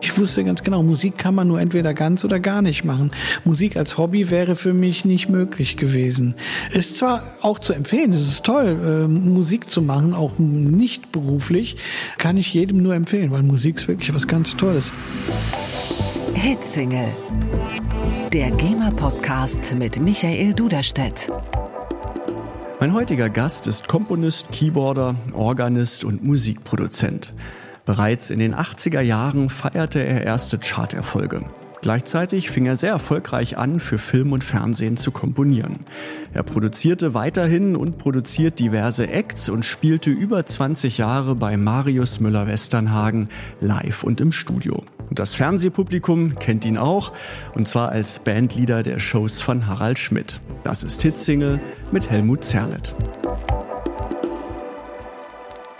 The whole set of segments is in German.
Ich wusste ganz genau, Musik kann man nur entweder ganz oder gar nicht machen. Musik als Hobby wäre für mich nicht möglich gewesen. Ist zwar auch zu empfehlen, es ist toll, äh, Musik zu machen, auch nicht beruflich, kann ich jedem nur empfehlen, weil Musik ist wirklich was ganz Tolles. Hitsingle. Der GEMA-Podcast mit Michael Duderstedt. Mein heutiger Gast ist Komponist, Keyboarder, Organist und Musikproduzent. Bereits in den 80er Jahren feierte er erste Charterfolge. Gleichzeitig fing er sehr erfolgreich an, für Film und Fernsehen zu komponieren. Er produzierte weiterhin und produziert diverse Acts und spielte über 20 Jahre bei Marius Müller-Westernhagen live und im Studio. Und das Fernsehpublikum kennt ihn auch, und zwar als Bandleader der Shows von Harald Schmidt. Das ist Hitsingle mit Helmut Zerlett.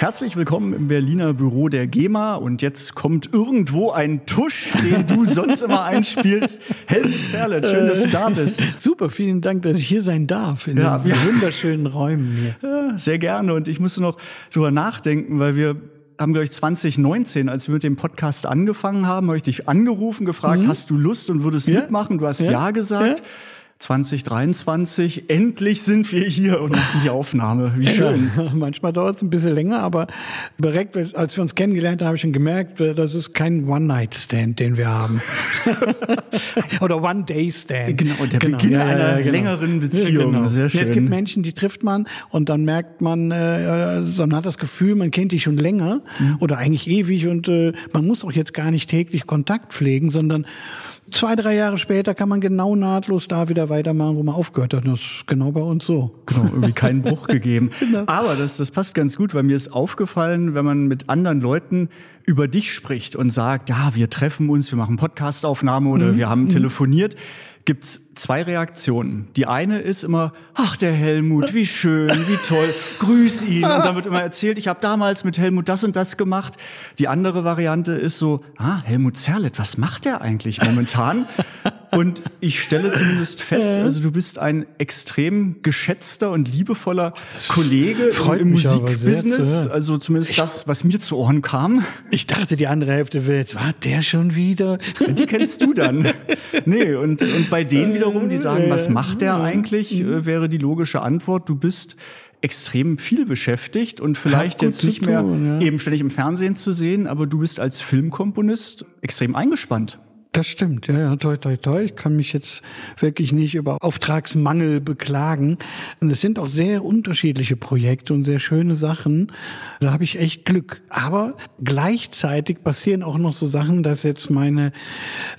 Herzlich willkommen im Berliner Büro der GEMA und jetzt kommt irgendwo ein Tusch, den du sonst immer einspielst. Helmut Zerlett, schön, dass du da bist. Super, vielen Dank, dass ich hier sein darf in ja, den ja. wunderschönen Räumen hier. Ja, sehr gerne und ich musste noch drüber nachdenken, weil wir haben, glaube ich, 2019, als wir mit dem Podcast angefangen haben, habe ich dich angerufen, gefragt, mhm. hast du Lust und würdest ja? mitmachen? Du hast ja, ja gesagt. Ja? 2023. Endlich sind wir hier und machen die Aufnahme. Wie schön. Ja, manchmal dauert es ein bisschen länger, aber direkt, als wir uns kennengelernt haben, habe ich schon gemerkt, das ist kein One-Night-Stand, den wir haben. Oder One-Day-Stand. Genau, der genau. Beginn ja, einer ja, genau. längeren Beziehung. Genau. Sehr schön. Es gibt Menschen, die trifft man und dann merkt man, äh, man hat das Gefühl, man kennt die schon länger mhm. oder eigentlich ewig und äh, man muss auch jetzt gar nicht täglich Kontakt pflegen, sondern zwei, drei Jahre später kann man genau nahtlos da wieder weitermachen, wo man aufgehört hat. Das ist genau bei uns so. Genau, irgendwie keinen Bruch gegeben. genau. Aber das, das passt ganz gut, weil mir ist aufgefallen, wenn man mit anderen Leuten über dich spricht und sagt, ja, wir treffen uns, wir machen Podcastaufnahme oder mhm. wir haben mhm. Telefoniert, gibt's zwei Reaktionen. Die eine ist immer, ach der Helmut, wie schön, wie toll, grüß ihn. Und dann wird immer erzählt, ich habe damals mit Helmut das und das gemacht. Die andere Variante ist so, ah, Helmut Zerlett, was macht der eigentlich momentan? Und ich stelle zumindest fest, also du bist ein extrem geschätzter und liebevoller Kollege Freut im Musikbusiness. Also zumindest ich, das, was mir zu Ohren kam. Ich dachte, die andere Hälfte wäre jetzt, war der schon wieder? Die kennst du dann. Nee, und, und bei denen wieder wiederum, die sagen, was macht der eigentlich, mhm. äh, wäre die logische Antwort, du bist extrem viel beschäftigt und vielleicht jetzt nicht mehr ja. eben ständig im Fernsehen zu sehen, aber du bist als Filmkomponist extrem eingespannt. Das stimmt, ja, ja, toi, toi, toi. Ich kann mich jetzt wirklich nicht über Auftragsmangel beklagen. Und es sind auch sehr unterschiedliche Projekte und sehr schöne Sachen. Da habe ich echt Glück. Aber gleichzeitig passieren auch noch so Sachen, dass jetzt meine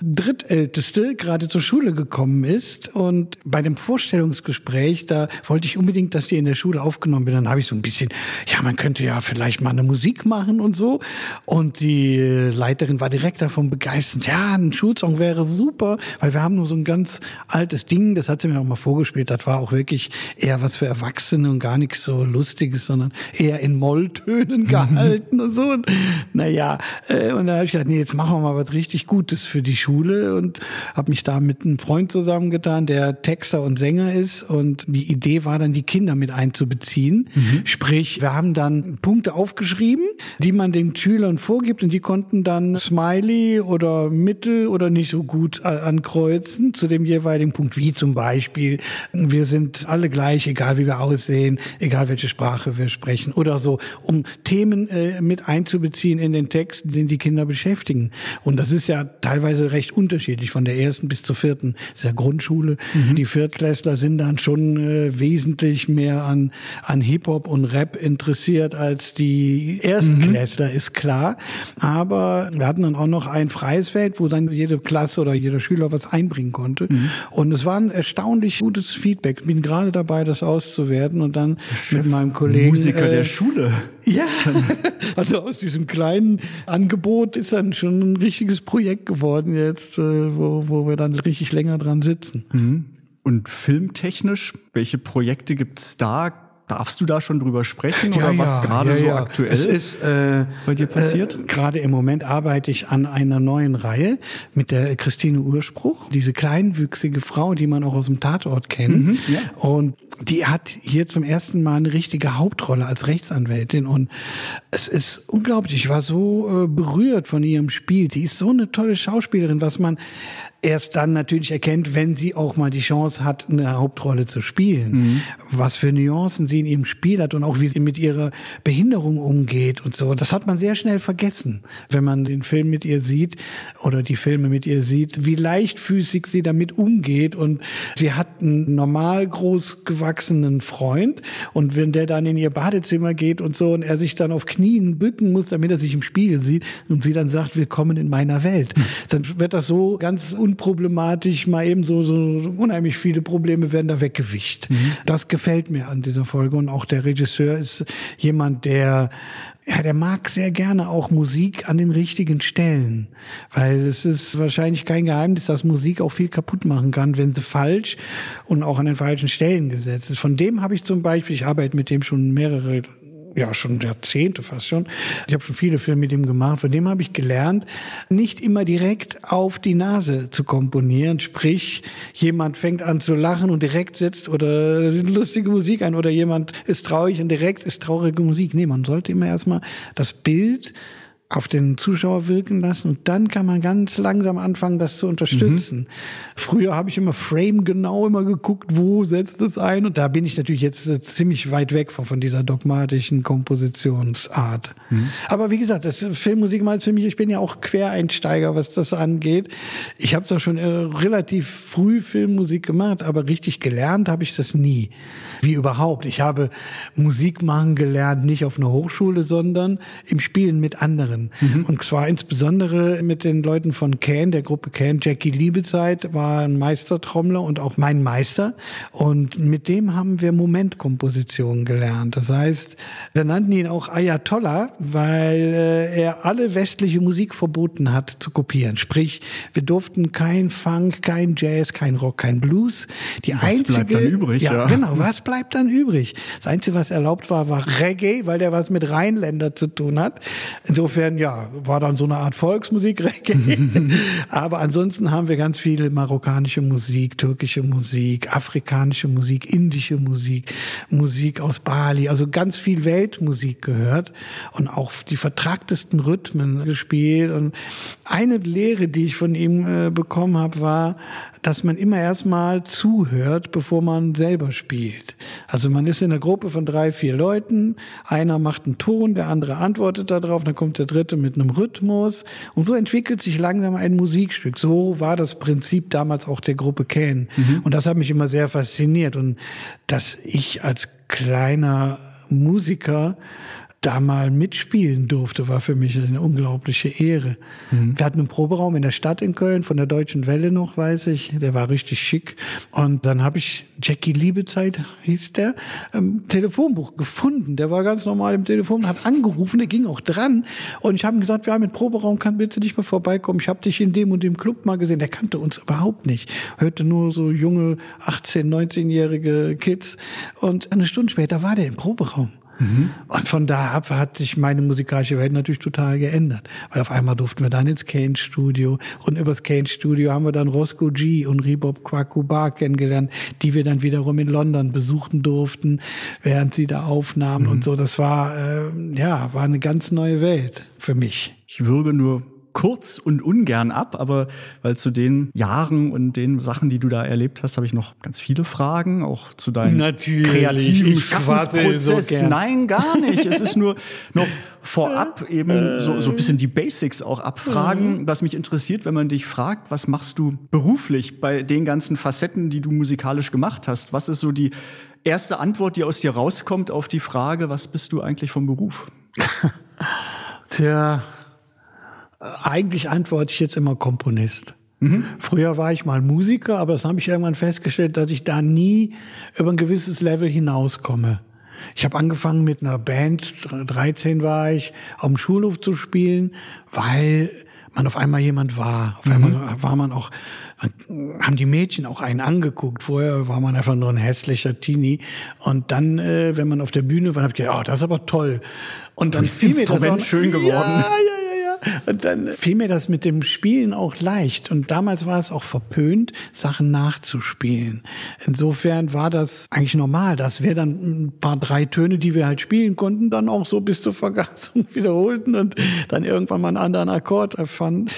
drittälteste gerade zur Schule gekommen ist. Und bei dem Vorstellungsgespräch, da wollte ich unbedingt, dass die in der Schule aufgenommen wird. Dann habe ich so ein bisschen, ja, man könnte ja vielleicht mal eine Musik machen und so. Und die Leiterin war direkt davon begeistert. Ja, ein Schulsong wäre super, weil wir haben nur so ein ganz altes Ding, das hat sie mir auch mal vorgespielt, das war auch wirklich eher was für Erwachsene und gar nichts so Lustiges, sondern eher in Molltönen gehalten und so. Und, naja, äh, und da habe ich gedacht, nee, jetzt machen wir mal was richtig Gutes für die Schule und habe mich da mit einem Freund zusammengetan, der Texter und Sänger ist und die Idee war dann, die Kinder mit einzubeziehen. Mhm. Sprich, wir haben dann Punkte aufgeschrieben, die man den Schülern vorgibt und die konnten dann Smiley oder Mittel oder nicht so gut ankreuzen zu dem jeweiligen Punkt, wie zum Beispiel, wir sind alle gleich, egal wie wir aussehen, egal welche Sprache wir sprechen oder so, um Themen äh, mit einzubeziehen in den Text, den die Kinder beschäftigen. Und das ist ja teilweise recht unterschiedlich von der ersten bis zur vierten. Das ist ja Grundschule. Mhm. Die Viertklässler sind dann schon äh, wesentlich mehr an, an Hip-Hop und Rap interessiert als die Erstklässler, mhm. ist klar. Aber wir hatten dann auch noch ein freies Feld, wo dann jede Klasse oder jeder Schüler was einbringen konnte. Mhm. Und es war ein erstaunlich gutes Feedback. Ich bin gerade dabei, das auszuwerten und dann mit meinem Kollegen. Musiker äh, der Schule. Ja, also aus diesem kleinen Angebot ist dann schon ein richtiges Projekt geworden jetzt, äh, wo, wo wir dann richtig länger dran sitzen. Mhm. Und filmtechnisch, welche Projekte gibt's da? Darfst du da schon drüber sprechen ja, oder was ja, gerade ja, so aktuell es ist, äh, bei dir passiert? Äh, gerade im Moment arbeite ich an einer neuen Reihe mit der Christine Urspruch, diese kleinwüchsige Frau, die man auch aus dem Tatort kennt. Mhm. Und die hat hier zum ersten Mal eine richtige Hauptrolle als Rechtsanwältin und es ist unglaublich. Ich war so äh, berührt von ihrem Spiel. Die ist so eine tolle Schauspielerin, was man erst dann natürlich erkennt, wenn sie auch mal die Chance hat, eine Hauptrolle zu spielen. Mhm. Was für Nuancen sie in ihrem Spiel hat und auch wie sie mit ihrer Behinderung umgeht und so. Das hat man sehr schnell vergessen, wenn man den Film mit ihr sieht oder die Filme mit ihr sieht, wie leichtfüßig sie damit umgeht. Und sie hat einen normal groß gewachsenen Freund und wenn der dann in ihr Badezimmer geht und so und er sich dann auf Knien bücken muss, damit er sich im Spiegel sieht und sie dann sagt, willkommen in meiner Welt, mhm. dann wird das so ganz unproblematisch, mal eben so, so unheimlich viele Probleme werden da weggewischt. Mhm. Das gefällt mir an dieser Folge und auch der Regisseur ist jemand, der ja, der mag sehr gerne auch Musik an den richtigen Stellen, weil es ist wahrscheinlich kein Geheimnis, dass Musik auch viel kaputt machen kann, wenn sie falsch und auch an den falschen Stellen gesetzt ist. Von dem habe ich zum Beispiel, ich arbeite mit dem schon mehrere ja schon Jahrzehnte fast schon. Ich habe schon viele Filme mit ihm gemacht. Von dem habe ich gelernt, nicht immer direkt auf die Nase zu komponieren. Sprich, jemand fängt an zu lachen und direkt setzt oder lustige Musik ein oder jemand ist traurig und direkt ist traurige Musik. Nee, man sollte immer erstmal das Bild auf den Zuschauer wirken lassen und dann kann man ganz langsam anfangen, das zu unterstützen. Mhm. Früher habe ich immer Frame genau immer geguckt, wo setzt es ein und da bin ich natürlich jetzt äh, ziemlich weit weg von, von dieser dogmatischen Kompositionsart. Mhm. Aber wie gesagt, das Filmmusik mal für mich, ich bin ja auch Quereinsteiger, was das angeht. Ich habe zwar schon äh, relativ früh Filmmusik gemacht, aber richtig gelernt habe ich das nie. Wie überhaupt. Ich habe Musik machen gelernt, nicht auf einer Hochschule, sondern im Spielen mit anderen. Mhm. Und zwar insbesondere mit den Leuten von Can, der Gruppe Can. Jackie Liebezeit war ein Meistertrommler und auch mein Meister. Und mit dem haben wir Momentkompositionen gelernt. Das heißt, wir nannten ihn auch Ayatollah, weil äh, er alle westliche Musik verboten hat zu kopieren. Sprich, wir durften kein Funk, kein Jazz, kein Rock, kein Blues. Die was einzige, bleibt dann übrig? Ja, ja. genau. Was bleibt dann übrig? Das Einzige, was erlaubt war, war Reggae, weil der was mit Rheinländer zu tun hat. Insofern, ja, war dann so eine Art Volksmusik, Reggae. Aber ansonsten haben wir ganz viele marokkanische Musik, türkische Musik, afrikanische Musik, indische Musik, Musik aus Bali, also ganz viel Weltmusik gehört und auch die vertragtesten Rhythmen gespielt. Und eine Lehre, die ich von ihm äh, bekommen habe, war, dass man immer erstmal zuhört, bevor man selber spielt. Also man ist in einer Gruppe von drei, vier Leuten, einer macht einen Ton, der andere antwortet darauf, dann kommt der dritte mit einem Rhythmus und so entwickelt sich langsam ein Musikstück. So war das Prinzip damals auch der Gruppe Can. Mhm. Und das hat mich immer sehr fasziniert und dass ich als kleiner Musiker da mal mitspielen durfte, war für mich eine unglaubliche Ehre. Mhm. Wir hatten einen Proberaum in der Stadt in Köln, von der Deutschen Welle noch, weiß ich. Der war richtig schick. Und dann habe ich Jackie Liebezeit, hieß der, im Telefonbuch gefunden. Der war ganz normal im Telefon, hat angerufen, der ging auch dran. Und ich habe ihm gesagt, wir haben einen Proberaum, kann bitte nicht mehr vorbeikommen. Ich habe dich in dem und dem Club mal gesehen. Der kannte uns überhaupt nicht. Hörte nur so junge 18-, 19-jährige Kids. Und eine Stunde später war der im Proberaum. Mhm. Und von da ab hat sich meine musikalische Welt natürlich total geändert. Weil auf einmal durften wir dann ins Kane Studio und übers Kane Studio haben wir dann Roscoe G und Rebob Kwakubar kennengelernt, die wir dann wiederum in London besuchen durften, während sie da aufnahmen mhm. und so. Das war, äh, ja, war eine ganz neue Welt für mich. Ich würge nur kurz und ungern ab, aber weil zu den Jahren und den Sachen, die du da erlebt hast, habe ich noch ganz viele Fragen, auch zu deinem Natürlich, kreativen Schaffensprozess. So Nein, gar nicht. es ist nur noch vorab eben so, so ein bisschen die Basics auch abfragen, mhm. was mich interessiert, wenn man dich fragt, was machst du beruflich bei den ganzen Facetten, die du musikalisch gemacht hast? Was ist so die erste Antwort, die aus dir rauskommt auf die Frage, was bist du eigentlich vom Beruf? Tja, eigentlich antworte ich jetzt immer Komponist. Mhm. Früher war ich mal Musiker, aber das habe ich irgendwann festgestellt, dass ich da nie über ein gewisses Level hinauskomme. Ich habe angefangen mit einer Band, 13 war ich, auf dem Schulhof zu spielen, weil man auf einmal jemand war. Auf einmal mhm. war man auch, haben die Mädchen auch einen angeguckt. Vorher war man einfach nur ein hässlicher Teenie. Und dann, äh, wenn man auf der Bühne war, habe ich gedacht, oh, das ist aber toll. Und dann fiel mir das auch, schön geworden. Ja, ja, ja, ja. Und dann fiel mir das mit dem Spielen auch leicht. Und damals war es auch verpönt, Sachen nachzuspielen. Insofern war das eigentlich normal, dass wir dann ein paar drei Töne, die wir halt spielen konnten, dann auch so bis zur Vergasung wiederholten und dann irgendwann mal einen anderen Akkord erfanden.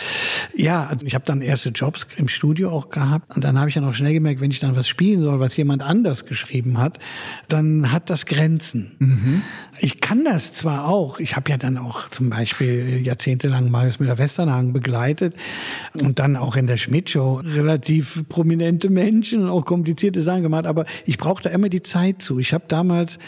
Ja, also ich habe dann erste Jobs im Studio auch gehabt und dann habe ich dann auch schnell gemerkt, wenn ich dann was spielen soll, was jemand anders geschrieben hat, dann hat das Grenzen. Mhm. Ich kann das zwar auch, ich habe ja dann auch zum Beispiel jahrzehntelang Marius Müller-Westernhagen begleitet und dann auch in der Schmidt-Show relativ prominente Menschen und auch komplizierte Sachen gemacht, aber ich brauchte immer die Zeit zu. Ich habe damals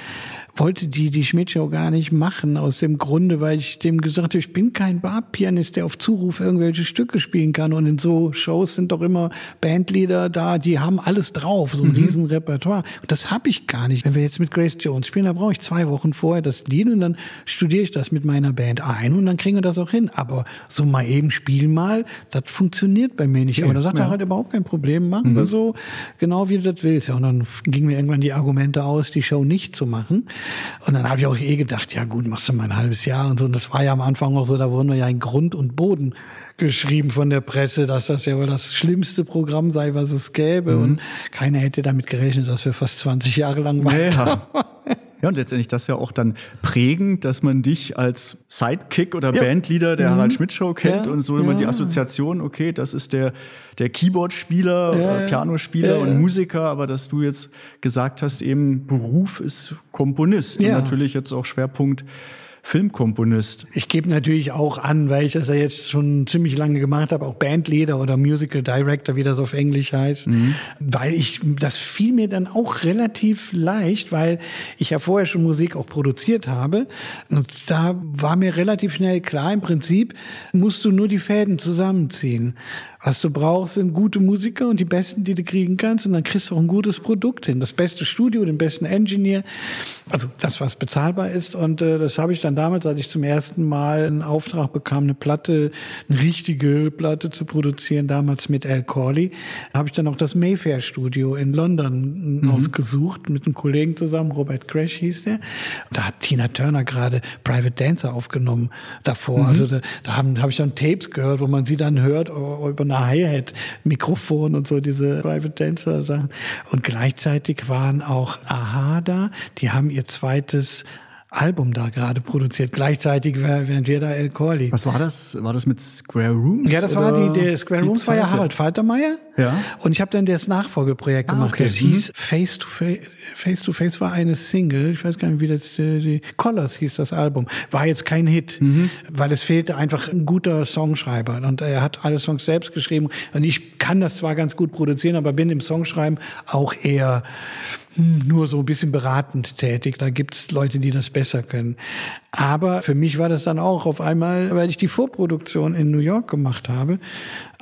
wollte die die Schmidt-Show gar nicht machen, aus dem Grunde, weil ich dem gesagt habe, ich bin kein Barpianist, der auf Zuruf irgendwelche Stücke spielen kann. Und in so Shows sind doch immer Bandleader da, die haben alles drauf, so ein mhm. riesen Repertoire. Und das habe ich gar nicht. Wenn wir jetzt mit Grace Jones spielen, da brauche ich zwei Wochen vorher das Lied und dann studiere ich das mit meiner Band ein und dann kriegen wir das auch hin. Aber so mal eben spielen mal, das funktioniert bei mir nicht. Okay, Aber da sagt ja. er halt überhaupt kein Problem, machen mhm. wir so, genau wie du das willst. Ja, und dann gingen mir irgendwann die Argumente aus, die Show nicht zu machen. Und dann habe ich auch eh gedacht, ja gut, machst du mal ein halbes Jahr und so. Und das war ja am Anfang auch so, da wurden wir ja in Grund und Boden geschrieben von der Presse, dass das ja wohl das schlimmste Programm sei, was es gäbe. Mhm. Und keiner hätte damit gerechnet, dass wir fast 20 Jahre lang weiter. Ja. Ja, und letztendlich das ja auch dann prägend, dass man dich als Sidekick oder ja. Bandleader der mhm. Harald Schmidt Show kennt ja. und so immer ja. die Assoziation, okay, das ist der, der Keyboard-Spieler, ja, Pianospieler und Musiker, aber dass du jetzt gesagt hast, eben Beruf ist Komponist und natürlich jetzt auch Schwerpunkt Filmkomponist. Ich gebe natürlich auch an, weil ich das ja jetzt schon ziemlich lange gemacht habe, auch Bandleader oder Musical Director, wie das auf Englisch heißt, mhm. weil ich, das fiel mir dann auch relativ leicht, weil ich ja vorher schon Musik auch produziert habe. Und da war mir relativ schnell klar, im Prinzip musst du nur die Fäden zusammenziehen. Was du brauchst, sind gute Musiker und die besten, die du kriegen kannst. Und dann kriegst du auch ein gutes Produkt hin. Das beste Studio, den besten Engineer. Also das, was bezahlbar ist. Und äh, das habe ich dann damals, als ich zum ersten Mal einen Auftrag bekam, eine Platte, eine richtige Platte zu produzieren, damals mit Al Corley, habe ich dann auch das Mayfair Studio in London mhm. ausgesucht, mit einem Kollegen zusammen, Robert Crash hieß der. Da hat Tina Turner gerade Private Dancer aufgenommen davor. Mhm. Also da, da habe hab ich dann Tapes gehört, wo man sie dann hört über eine Hi-Hat-Mikrofon und so, diese Private Dancer-Sachen. Und gleichzeitig waren auch Aha da, die haben ihr zweites Album da gerade produziert, gleichzeitig während wir da El Corley. Was war das? War das mit Square Rooms? Ja, das war die, der Square die Rooms Zeit? war ja Harald Faltermeier. Ja. Und ich habe dann das Nachfolgeprojekt ah, gemacht. Okay. Das hieß mhm. Face to Face. Face to Face war eine Single. Ich weiß gar nicht, wie das die, die Colors hieß das Album. War jetzt kein Hit, mhm. weil es fehlte einfach ein guter Songschreiber und er hat alle Songs selbst geschrieben und ich kann das zwar ganz gut produzieren, aber bin im Songschreiben auch eher hm, nur so ein bisschen beratend tätig. Da gibt's Leute, die das besser können. Aber für mich war das dann auch auf einmal, weil ich die Vorproduktion in New York gemacht habe,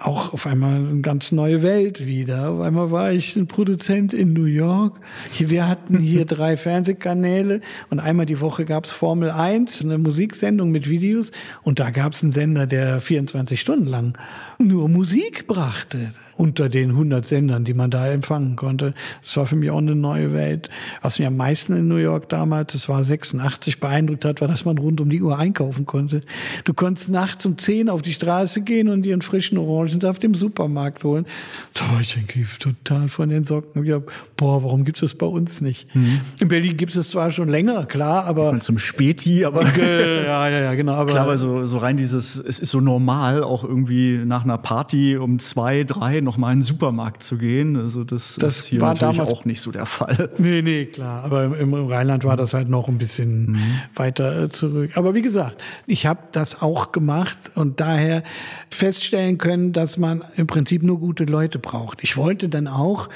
auch auf einmal eine ganz neue Welt wieder. Auf einmal war ich ein Produzent in New York. Wir hatten hier drei Fernsehkanäle und einmal die Woche gab's Formel 1, eine Musiksendung mit Videos und da gab's einen Sender, der 24 Stunden lang nur Musik brachte unter den 100 Sendern, die man da empfangen konnte. Das war für mich auch eine neue Welt. Was mir am meisten in New York damals, das war 86, beeindruckt hat, war, dass man rund um die Uhr einkaufen konnte. Du konntest nachts um 10 auf die Straße gehen und dir einen frischen Orangensaft im Supermarkt holen. Da war ich irgendwie total von den Socken. Ich hab, boah, warum gibt es das bei uns nicht? Mhm. In Berlin gibt es zwar schon länger, klar, aber... Zum Späti, aber... ja, ja, ja, genau. Aber klar, aber so, so rein dieses, es ist so normal, auch irgendwie nach einer Party um zwei, drei noch mal in den Supermarkt zu gehen. Also das, das ist hier war natürlich auch nicht so der Fall. Nee, nee, klar. Aber im, im Rheinland war das halt noch ein bisschen mhm. weiter äh, zurück. Aber wie gesagt, ich habe das auch gemacht und daher feststellen können, dass man im Prinzip nur gute Leute braucht. Ich wollte dann auch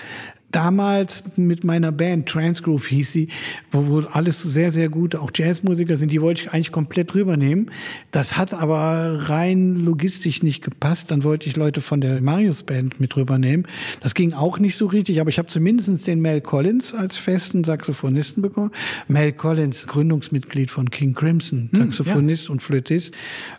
damals mit meiner Band, Transgroove hieß sie, wo, wo alles sehr, sehr gute, auch Jazzmusiker sind, die wollte ich eigentlich komplett rübernehmen. Das hat aber rein logistisch nicht gepasst. Dann wollte ich Leute von der Marius Band mit rübernehmen. Das ging auch nicht so richtig, aber ich habe zumindest den Mel Collins als festen Saxophonisten bekommen. Mel Collins, Gründungsmitglied von King Crimson, Saxophonist hm, ja. und Flötist.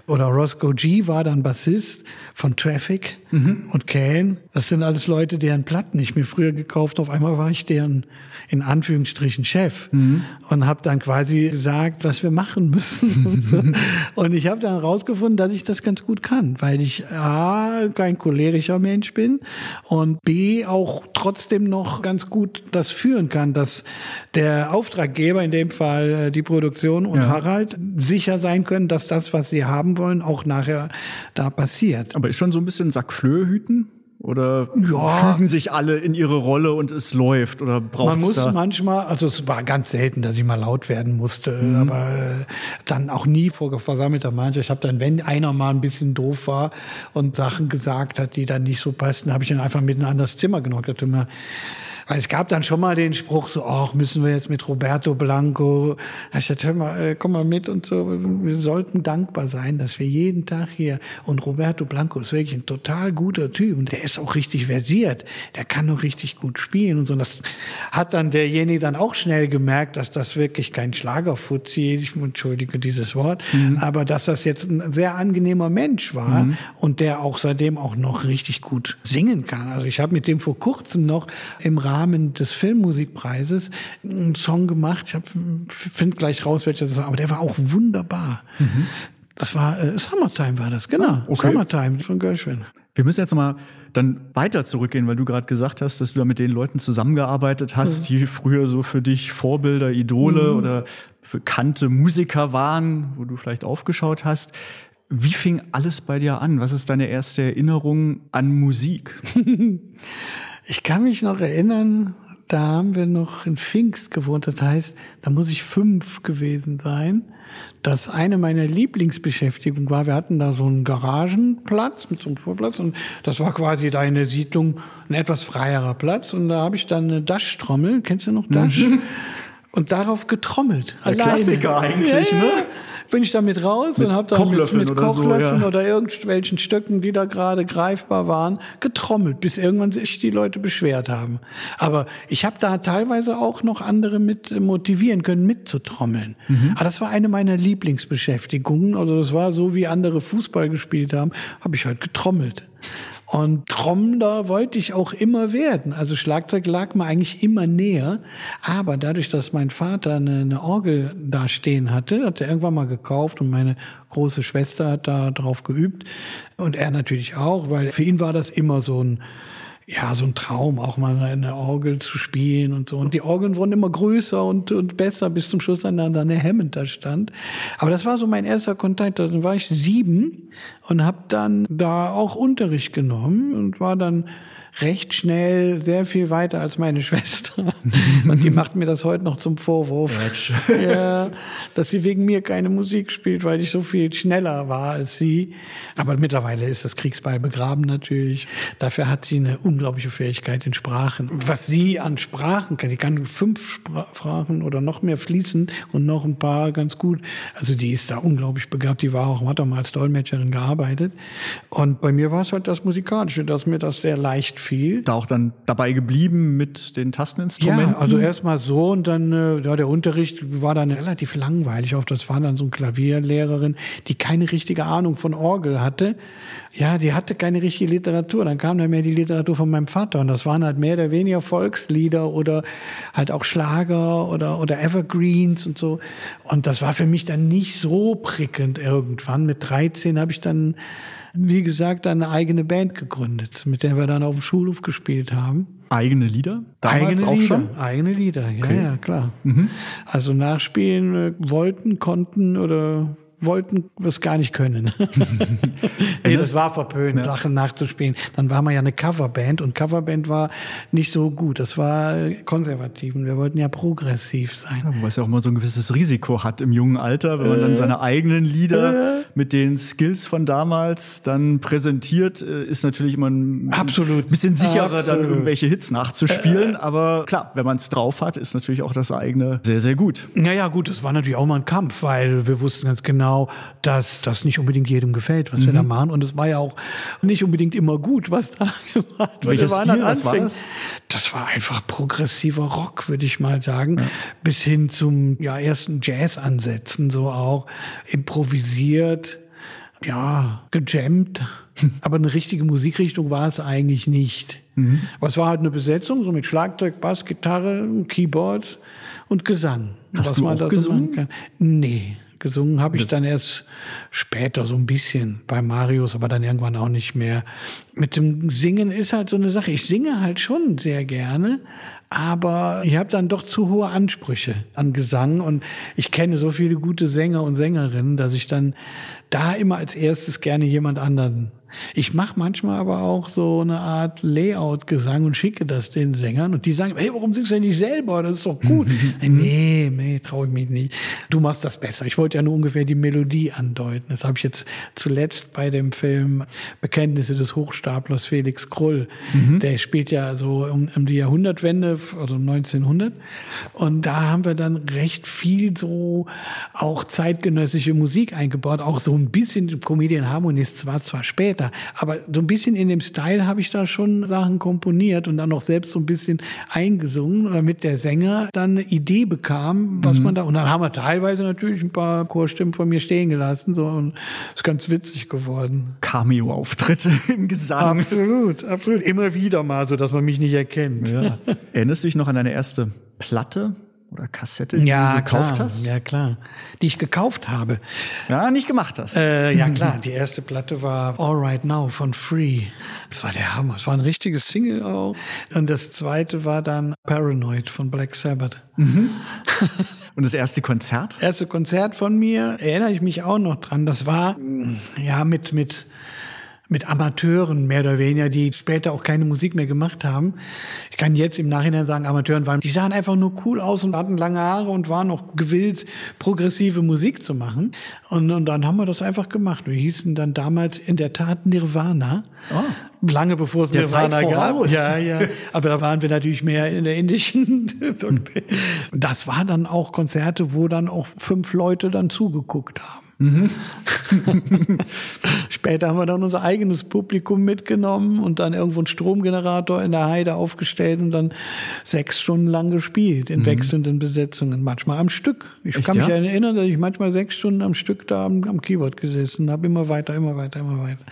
Oder Roscoe G war dann Bassist von Traffic mhm. und Can. Das sind alles Leute, deren Platten ich mir früher gekauft. Auf einmal war ich deren in Anführungsstrichen Chef mhm. und habe dann quasi gesagt, was wir machen müssen. und ich habe dann rausgefunden, dass ich das ganz gut kann, weil ich A, kein cholerischer Mensch bin und B, auch trotzdem noch ganz gut das führen kann, dass der Auftraggeber, in dem Fall äh, die Produktion und ja. Harald, sicher sein können, dass das, was sie haben wollen, auch nachher da passiert. Aber ist schon so ein bisschen Sackflöhe hüten? Oder ja. fügen sich alle in ihre Rolle und es läuft? Oder braucht Man muss da manchmal, also es war ganz selten, dass ich mal laut werden musste, mhm. aber äh, dann auch nie vor versammelter Mannschaft. Ich habe dann, wenn einer mal ein bisschen doof war und Sachen gesagt hat, die dann nicht so passten, habe ich ihn einfach mit in ein anderes Zimmer genommen. Ich immer, weil es gab dann schon mal den Spruch so, ach, müssen wir jetzt mit Roberto Blanco. Da ich dachte, hör mal, äh, komm mal mit und so. Wir sollten dankbar sein, dass wir jeden Tag hier, und Roberto Blanco ist wirklich ein total guter Typ und der ist auch richtig versiert. Der kann auch richtig gut spielen und so. Und das hat dann derjenige dann auch schnell gemerkt, dass das wirklich kein Schlagerfuzzi, ich entschuldige dieses Wort, mhm. aber dass das jetzt ein sehr angenehmer Mensch war mhm. und der auch seitdem auch noch richtig gut singen kann. Also ich habe mit dem vor kurzem noch im Rahmen Rahmen des Filmmusikpreises einen Song gemacht. Ich finde gleich raus, welcher das war, aber der war auch wunderbar. Mhm. Das war äh, Summertime war das, genau. Ah, okay. Summertime von Gershwin. Wir müssen jetzt mal dann weiter zurückgehen, weil du gerade gesagt hast, dass du da mit den Leuten zusammengearbeitet hast, mhm. die früher so für dich Vorbilder, Idole mhm. oder bekannte Musiker waren, wo du vielleicht aufgeschaut hast. Wie fing alles bei dir an? Was ist deine erste Erinnerung an Musik? Ich kann mich noch erinnern, da haben wir noch in Pfingst gewohnt. Das heißt, da muss ich fünf gewesen sein. Das eine meiner Lieblingsbeschäftigungen war, wir hatten da so einen Garagenplatz mit so einem Vorplatz und das war quasi da in der Siedlung ein etwas freierer Platz und da habe ich dann eine Dash-Trommel, kennst du noch Dash? Mhm. Und darauf getrommelt. Der alleine. Klassiker eigentlich, ja, ne? Bin ich damit raus mit und habe dann mit, mit Kochlöffeln oder, so, ja. oder irgendwelchen Stöcken, die da gerade greifbar waren, getrommelt, bis irgendwann sich die Leute beschwert haben. Aber ich habe da teilweise auch noch andere mit motivieren können, mitzutrommeln. Mhm. Aber das war eine meiner Lieblingsbeschäftigungen. Also das war so, wie andere Fußball gespielt haben, habe ich halt getrommelt. Und Trommler wollte ich auch immer werden. Also Schlagzeug lag mir eigentlich immer näher. Aber dadurch, dass mein Vater eine, eine Orgel da stehen hatte, hat er irgendwann mal gekauft und meine große Schwester hat da drauf geübt. Und er natürlich auch, weil für ihn war das immer so ein, ja, so ein Traum, auch mal eine Orgel zu spielen und so. Und die Orgeln wurden immer größer und, und besser, bis zum Schluss dann eine Hammond da stand. Aber das war so mein erster Kontakt. Dann war ich sieben und habe dann da auch Unterricht genommen und war dann recht schnell sehr viel weiter als meine Schwester. Und die macht mir das heute noch zum Vorwurf. ja, dass sie wegen mir keine Musik spielt, weil ich so viel schneller war als sie. Aber mittlerweile ist das Kriegsball begraben natürlich. Dafür hat sie eine unglaubliche Fähigkeit in Sprachen. Was sie an Sprachen kann, die kann fünf Sprachen oder noch mehr fließen und noch ein paar ganz gut. Also die ist da unglaublich begabt. Die war auch, hat auch mal als Dolmetscherin gearbeitet. Und bei mir war es halt das Musikalische, dass mir das sehr leicht viel. Da auch dann dabei geblieben mit den Tasteninstrumenten? Ja, also erstmal so und dann, äh, ja, der Unterricht war dann relativ langweilig. Auch das war dann so eine Klavierlehrerin, die keine richtige Ahnung von Orgel hatte. Ja, die hatte keine richtige Literatur. Dann kam dann mehr die Literatur von meinem Vater und das waren halt mehr oder weniger Volkslieder oder halt auch Schlager oder, oder Evergreens und so. Und das war für mich dann nicht so prickelnd irgendwann. Mit 13 habe ich dann wie gesagt, eine eigene Band gegründet, mit der wir dann auf dem Schulhof gespielt haben. Eigene Lieder? Damals eigene Lieder, schon? eigene Lieder, ja, okay. ja, klar. Mhm. Also nachspielen äh, wollten, konnten oder wollten es gar nicht können. nee, das war verpönt, ja. Sachen nachzuspielen. Dann war man ja eine Coverband und Coverband war nicht so gut. Das war konservativ und wir wollten ja progressiv sein. Ja, es ja auch mal so ein gewisses Risiko hat im jungen Alter, wenn man dann äh. seine eigenen Lieder äh. mit den Skills von damals dann präsentiert, äh, ist natürlich immer ein Absolut. bisschen sicherer, Absolut. dann irgendwelche Hits nachzuspielen. Äh. Aber klar, wenn man es drauf hat, ist natürlich auch das eigene sehr, sehr gut. Naja, gut, das war natürlich auch mal ein Kampf, weil wir wussten ganz genau, genau, dass das nicht unbedingt jedem gefällt, was mhm. wir da mhm. machen. Und es war ja auch nicht unbedingt immer gut, was da gemacht wurde. Welches Stil, was war das? Das war einfach progressiver Rock, würde ich mal sagen, ja. bis hin zum ja, ersten Jazz-Ansätzen, so auch improvisiert ja, gejammt. Aber eine richtige Musikrichtung war es eigentlich nicht. Mhm. Aber es war halt eine Besetzung, so mit Schlagzeug, Bass, Gitarre, Keyboard und Gesang. Hast was du man auch gesungen? Kann. Nee. Gesungen habe ich dann erst später so ein bisschen bei Marius, aber dann irgendwann auch nicht mehr. Mit dem Singen ist halt so eine Sache. Ich singe halt schon sehr gerne, aber ich habe dann doch zu hohe Ansprüche an Gesang und ich kenne so viele gute Sänger und Sängerinnen, dass ich dann da immer als erstes gerne jemand anderen ich mache manchmal aber auch so eine Art Layout-Gesang und schicke das den Sängern und die sagen, hey, warum singst du denn nicht selber? Das ist doch gut. nee, nee, traue ich mich nicht. Du machst das besser. Ich wollte ja nur ungefähr die Melodie andeuten. Das habe ich jetzt zuletzt bei dem Film Bekenntnisse des Hochstaplers Felix Krull. Mhm. Der spielt ja so um, um die Jahrhundertwende, also 1900. Und da haben wir dann recht viel so auch zeitgenössische Musik eingebaut, auch so ein bisschen Comedian Harmonist, zwar zwar später, aber so ein bisschen in dem Style habe ich da schon Sachen komponiert und dann noch selbst so ein bisschen eingesungen, damit der Sänger dann eine Idee bekam, was mhm. man da. Und dann haben wir teilweise natürlich ein paar Chorstimmen von mir stehen gelassen. So, und ist ganz witzig geworden. Cameo-Auftritte im Gesang. Absolut, absolut. Immer wieder mal, so dass man mich nicht erkennt. Ja. Erinnerst du dich noch an deine erste Platte? Oder Kassette, die ja, du gekauft klar, hast? Ja, klar. Die ich gekauft habe. Ja, nicht gemacht hast. Äh, ja, klar. Die erste Platte war All Right Now von Free. Das war der Hammer. Es war ein richtiges Single auch. Und das zweite war dann Paranoid von Black Sabbath. Mhm. Und das erste Konzert? Erste Konzert von mir, erinnere ich mich auch noch dran. Das war, ja, mit, mit, mit Amateuren mehr oder weniger, die später auch keine Musik mehr gemacht haben. Ich kann jetzt im Nachhinein sagen, Amateuren waren, die sahen einfach nur cool aus und hatten lange Haare und waren auch gewillt, progressive Musik zu machen. Und, und dann haben wir das einfach gemacht. Wir hießen dann damals in der Tat Nirvana. Oh. Lange bevor es Nirvana gab. Ja, ja. Aber da waren wir natürlich mehr in der indischen. das waren dann auch Konzerte, wo dann auch fünf Leute dann zugeguckt haben. Mhm. Später haben wir dann unser eigenes Publikum mitgenommen und dann irgendwo einen Stromgenerator in der Heide aufgestellt und dann sechs Stunden lang gespielt in mhm. wechselnden Besetzungen, manchmal am Stück. Ich Echt, kann mich ja? erinnern, dass ich manchmal sechs Stunden am Stück da am, am Keyboard gesessen habe, immer weiter, immer weiter, immer weiter.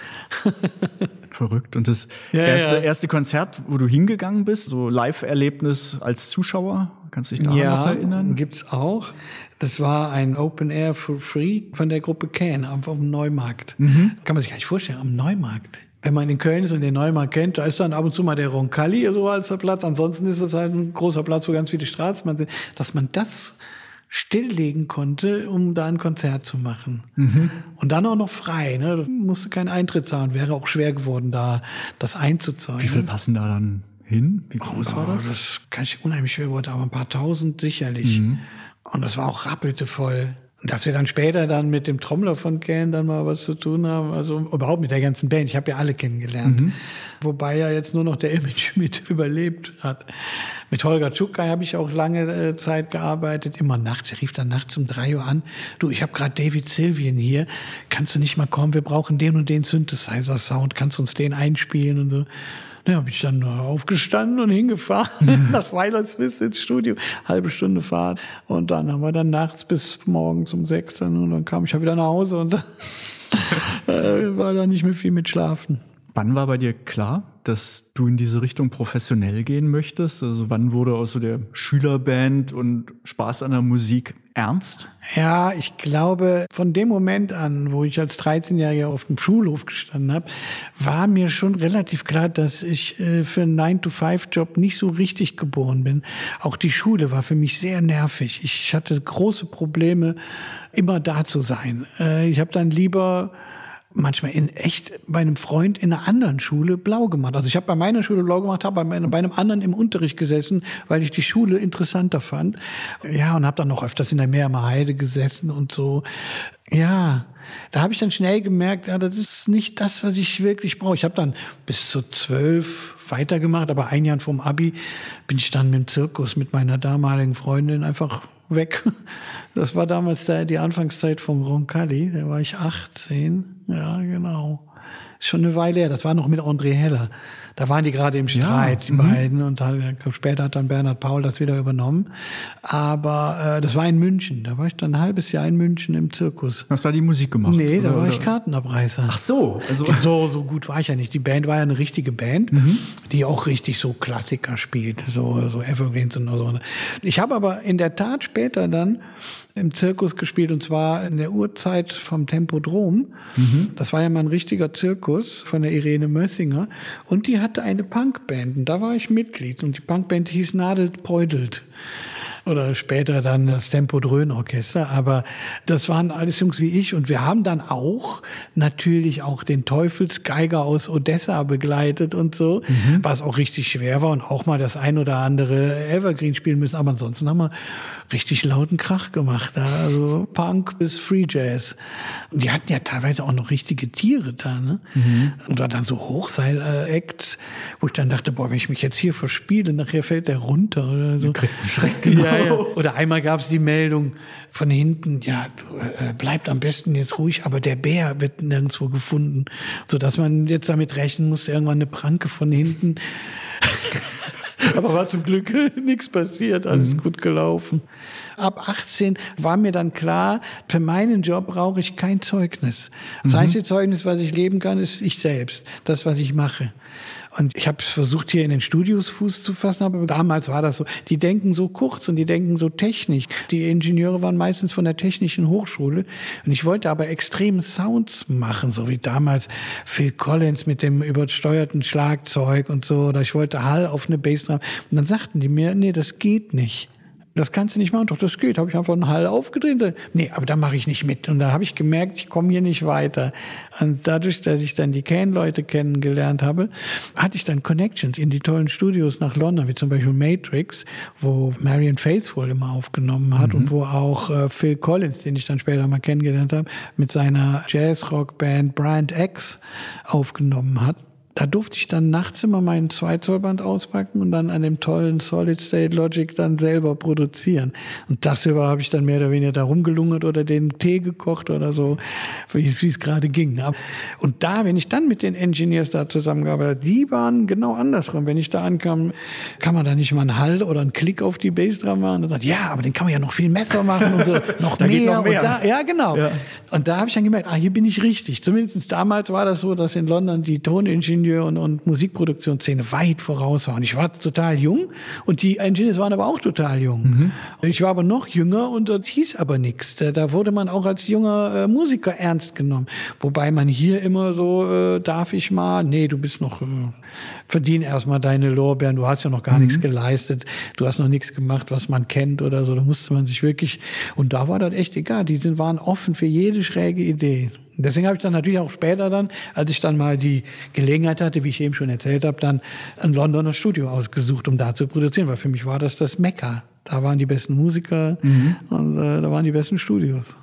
Verrückt. Und das ja, erste, ja. erste Konzert, wo du hingegangen bist, so Live-Erlebnis als Zuschauer, kannst du dich daran ja, noch erinnern? Ja, gibt's auch. Das war ein Open Air for Free von der Gruppe Can auf dem Neumarkt. Mhm. Kann man sich gar nicht vorstellen, am Neumarkt. Wenn man in Köln ist und den Neumarkt kennt, da ist dann ab und zu mal der Roncalli so als der Platz. Ansonsten ist es halt ein großer Platz, wo ganz viele Straßen sind. Dass man das stilllegen konnte, um da ein Konzert zu machen. Mhm. Und dann auch noch frei. Ne? Du musste keinen Eintritt zahlen. Wäre auch schwer geworden, da das einzuzahlen. Wie viel passen da dann hin? Wie groß oh, war das? Das kann ich unheimlich schwer geworden, aber ein paar tausend sicherlich. Mhm. Und das war auch rappelte voll. Dass wir dann später dann mit dem Trommler von Can dann mal was zu tun haben, also überhaupt mit der ganzen Band. Ich habe ja alle kennengelernt. Mhm. Wobei ja jetzt nur noch der Image mit überlebt hat. Mit Holger Tschukai habe ich auch lange äh, Zeit gearbeitet, immer nachts. Er rief dann nachts um drei Uhr an. Du, ich habe gerade David Sylvian hier. Kannst du nicht mal kommen? Wir brauchen den und den Synthesizer-Sound. Kannst du uns den einspielen und so? Da habe ich dann aufgestanden und hingefahren nach Weilerswist ins Studio. Halbe Stunde Fahrt. Und dann haben wir dann nachts bis morgens um sechs dann, und dann kam ich ja wieder nach Hause und äh, war da nicht mehr viel mit Schlafen. Wann war bei dir klar, dass du in diese Richtung professionell gehen möchtest? Also wann wurde aus so der Schülerband und Spaß an der Musik ernst? Ja, ich glaube, von dem Moment an, wo ich als 13-Jähriger auf dem Schulhof gestanden habe, war mir schon relativ klar, dass ich äh, für einen 9-to-5-Job nicht so richtig geboren bin. Auch die Schule war für mich sehr nervig. Ich hatte große Probleme, immer da zu sein. Äh, ich habe dann lieber manchmal in echt bei einem Freund in einer anderen Schule blau gemacht. Also ich habe bei meiner Schule blau gemacht, habe bei, bei einem anderen im Unterricht gesessen, weil ich die Schule interessanter fand. Ja, und habe dann noch öfters in der Meermer Heide gesessen und so. Ja, da habe ich dann schnell gemerkt, ja, das ist nicht das, was ich wirklich brauche. Ich habe dann bis zu zwölf weitergemacht, aber ein Jahr vom Abi bin ich dann mit dem Zirkus mit meiner damaligen Freundin einfach weg. Das war damals der, die Anfangszeit von Roncalli, da war ich 18. Ja, genau. Schon eine Weile her. Das war noch mit André Heller. Da waren die gerade im Streit, ja, die mhm. beiden. Und dann, später hat dann Bernhard Paul das wieder übernommen. Aber äh, das war in München. Da war ich dann ein halbes Jahr in München im Zirkus. Hast du da die Musik gemacht? Nee, da oder, war ich Kartenabreißer. Ach so. Also so, so gut war ich ja nicht. Die Band war ja eine richtige Band, mhm. die auch richtig so Klassiker spielt. So, so Evergreens und so. Ich habe aber in der Tat später dann im Zirkus gespielt und zwar in der Uhrzeit vom Tempodrom. Mhm. Das war ja mal ein richtiger Zirkus von der Irene Mössinger und die hatte eine Punkband und da war ich Mitglied und die Punkband hieß Nadelt Peudelt oder später dann das Tempo Dröhn Orchester. Aber das waren alles Jungs wie ich und wir haben dann auch natürlich auch den Teufelsgeiger aus Odessa begleitet und so, mhm. was auch richtig schwer war und auch mal das ein oder andere Evergreen spielen müssen. Aber ansonsten haben wir richtig lauten Krach gemacht. Also Punk bis Free Jazz. Und die hatten ja teilweise auch noch richtige Tiere da. Ne? Mhm. Und dann so Hochseil-Acts, wo ich dann dachte, boah, wenn ich mich jetzt hier verspiele, nachher fällt der runter oder so. Kriegt einen Schreck, genau. Ja, ja. Oder einmal gab es die Meldung von hinten, ja, äh, bleibt am besten jetzt ruhig, aber der Bär wird nirgendwo gefunden. So dass man jetzt damit rechnen muss, irgendwann eine Pranke von hinten. aber war zum Glück nichts passiert, alles mhm. gut gelaufen. Ab 18 war mir dann klar, für meinen Job brauche ich kein Zeugnis. Das mhm. einzige Zeugnis, was ich geben kann, ist ich selbst, das, was ich mache. Und ich habe versucht, hier in den Studios Fuß zu fassen, aber damals war das so. Die denken so kurz und die denken so technisch. Die Ingenieure waren meistens von der Technischen Hochschule. Und ich wollte aber extreme Sounds machen, so wie damals Phil Collins mit dem übersteuerten Schlagzeug und so. Oder ich wollte Hall auf eine Bassdrum. Und dann sagten die mir, nee, das geht nicht das kannst du nicht machen. Doch, das geht. Habe ich einfach einen Hall aufgedreht. Nee, aber da mache ich nicht mit. Und da habe ich gemerkt, ich komme hier nicht weiter. Und dadurch, dass ich dann die Kane-Leute kennengelernt habe, hatte ich dann Connections in die tollen Studios nach London, wie zum Beispiel Matrix, wo Marion Faithfull immer aufgenommen hat mhm. und wo auch äh, Phil Collins, den ich dann später mal kennengelernt habe, mit seiner Jazz-Rock-Band Bryant X aufgenommen hat da durfte ich dann nachts immer meinen Zweizollband auspacken und dann an dem tollen Solid State Logic dann selber produzieren. Und das über habe ich dann mehr oder weniger da rumgelungert oder den Tee gekocht oder so, wie es, gerade ging. Und da, wenn ich dann mit den Engineers da zusammengearbeitet habe, die waren genau andersrum. Wenn ich da ankam, kann man da nicht mal einen Halt oder einen Klick auf die Bassdrum machen und dann, ja, aber den kann man ja noch viel Messer machen und so, noch, da mehr, noch mehr. Da, ja, genau. Ja. Und da habe ich dann gemerkt, ah, hier bin ich richtig. Zumindest damals war das so, dass in London die Toningenieur Ingenieur- und, und Musikproduktionsszene weit voraus war. Und ich war total jung und die Engineers waren aber auch total jung. Mhm. Ich war aber noch jünger und das hieß aber nichts. Da, da, wurde man auch als junger äh, Musiker ernst genommen. Wobei man hier immer so, äh, darf ich mal, nee, du bist noch, äh, verdien erstmal deine Lorbeeren, du hast ja noch gar mhm. nichts geleistet, du hast noch nichts gemacht, was man kennt oder so. Da musste man sich wirklich, und da war das echt egal, die waren offen für jede schräge Idee. Deswegen habe ich dann natürlich auch später dann, als ich dann mal die Gelegenheit hatte, wie ich eben schon erzählt habe, dann ein Londoner Studio ausgesucht, um da zu produzieren, weil für mich war das das Mekka. Da waren die besten Musiker mhm. und äh, da waren die besten Studios.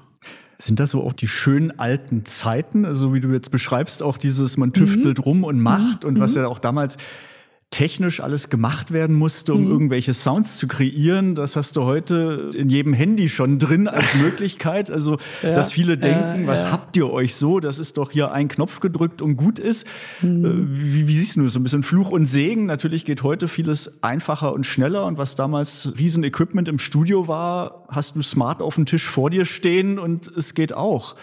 Sind das so auch die schönen alten Zeiten, also wie du jetzt beschreibst, auch dieses, man tüftelt mhm. rum und macht mhm. und was mhm. ja auch damals technisch alles gemacht werden musste, um mhm. irgendwelche Sounds zu kreieren. Das hast du heute in jedem Handy schon drin als Möglichkeit. Also, ja, dass viele denken, äh, was ja. habt ihr euch so? Das ist doch hier ein Knopf gedrückt und gut ist. Mhm. Äh, wie, wie, siehst du so ein bisschen Fluch und Segen? Natürlich geht heute vieles einfacher und schneller. Und was damals Riesenequipment im Studio war, hast du smart auf dem Tisch vor dir stehen und es geht auch.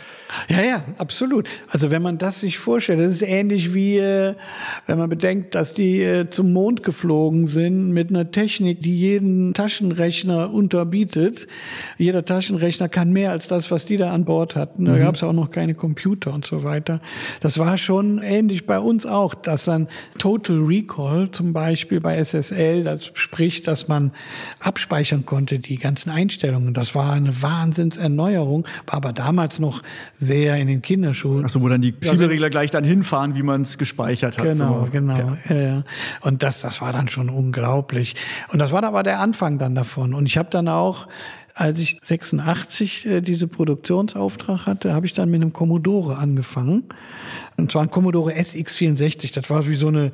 Ja, ja, absolut. Also wenn man das sich vorstellt, das ist ähnlich wie, äh, wenn man bedenkt, dass die äh, zum Mond geflogen sind mit einer Technik, die jeden Taschenrechner unterbietet. Jeder Taschenrechner kann mehr als das, was die da an Bord hatten. Da mhm. gab es auch noch keine Computer und so weiter. Das war schon ähnlich bei uns auch, dass dann Total Recall zum Beispiel bei SSL, das spricht, dass man abspeichern konnte, die ganzen Einstellungen. Das war eine Wahnsinnserneuerung, war aber damals noch sehr in den Kinderschuhen. Achso, wo dann die Schieberegler gleich dann hinfahren, wie man es gespeichert hat. Genau, genau. Ja. Ja, Und das, das war dann schon unglaublich. Und das war aber der Anfang dann davon. Und ich habe dann auch als ich 86 äh, diese Produktionsauftrag hatte, habe ich dann mit einem Commodore angefangen. Und zwar ein Commodore SX64. Das war wie so eine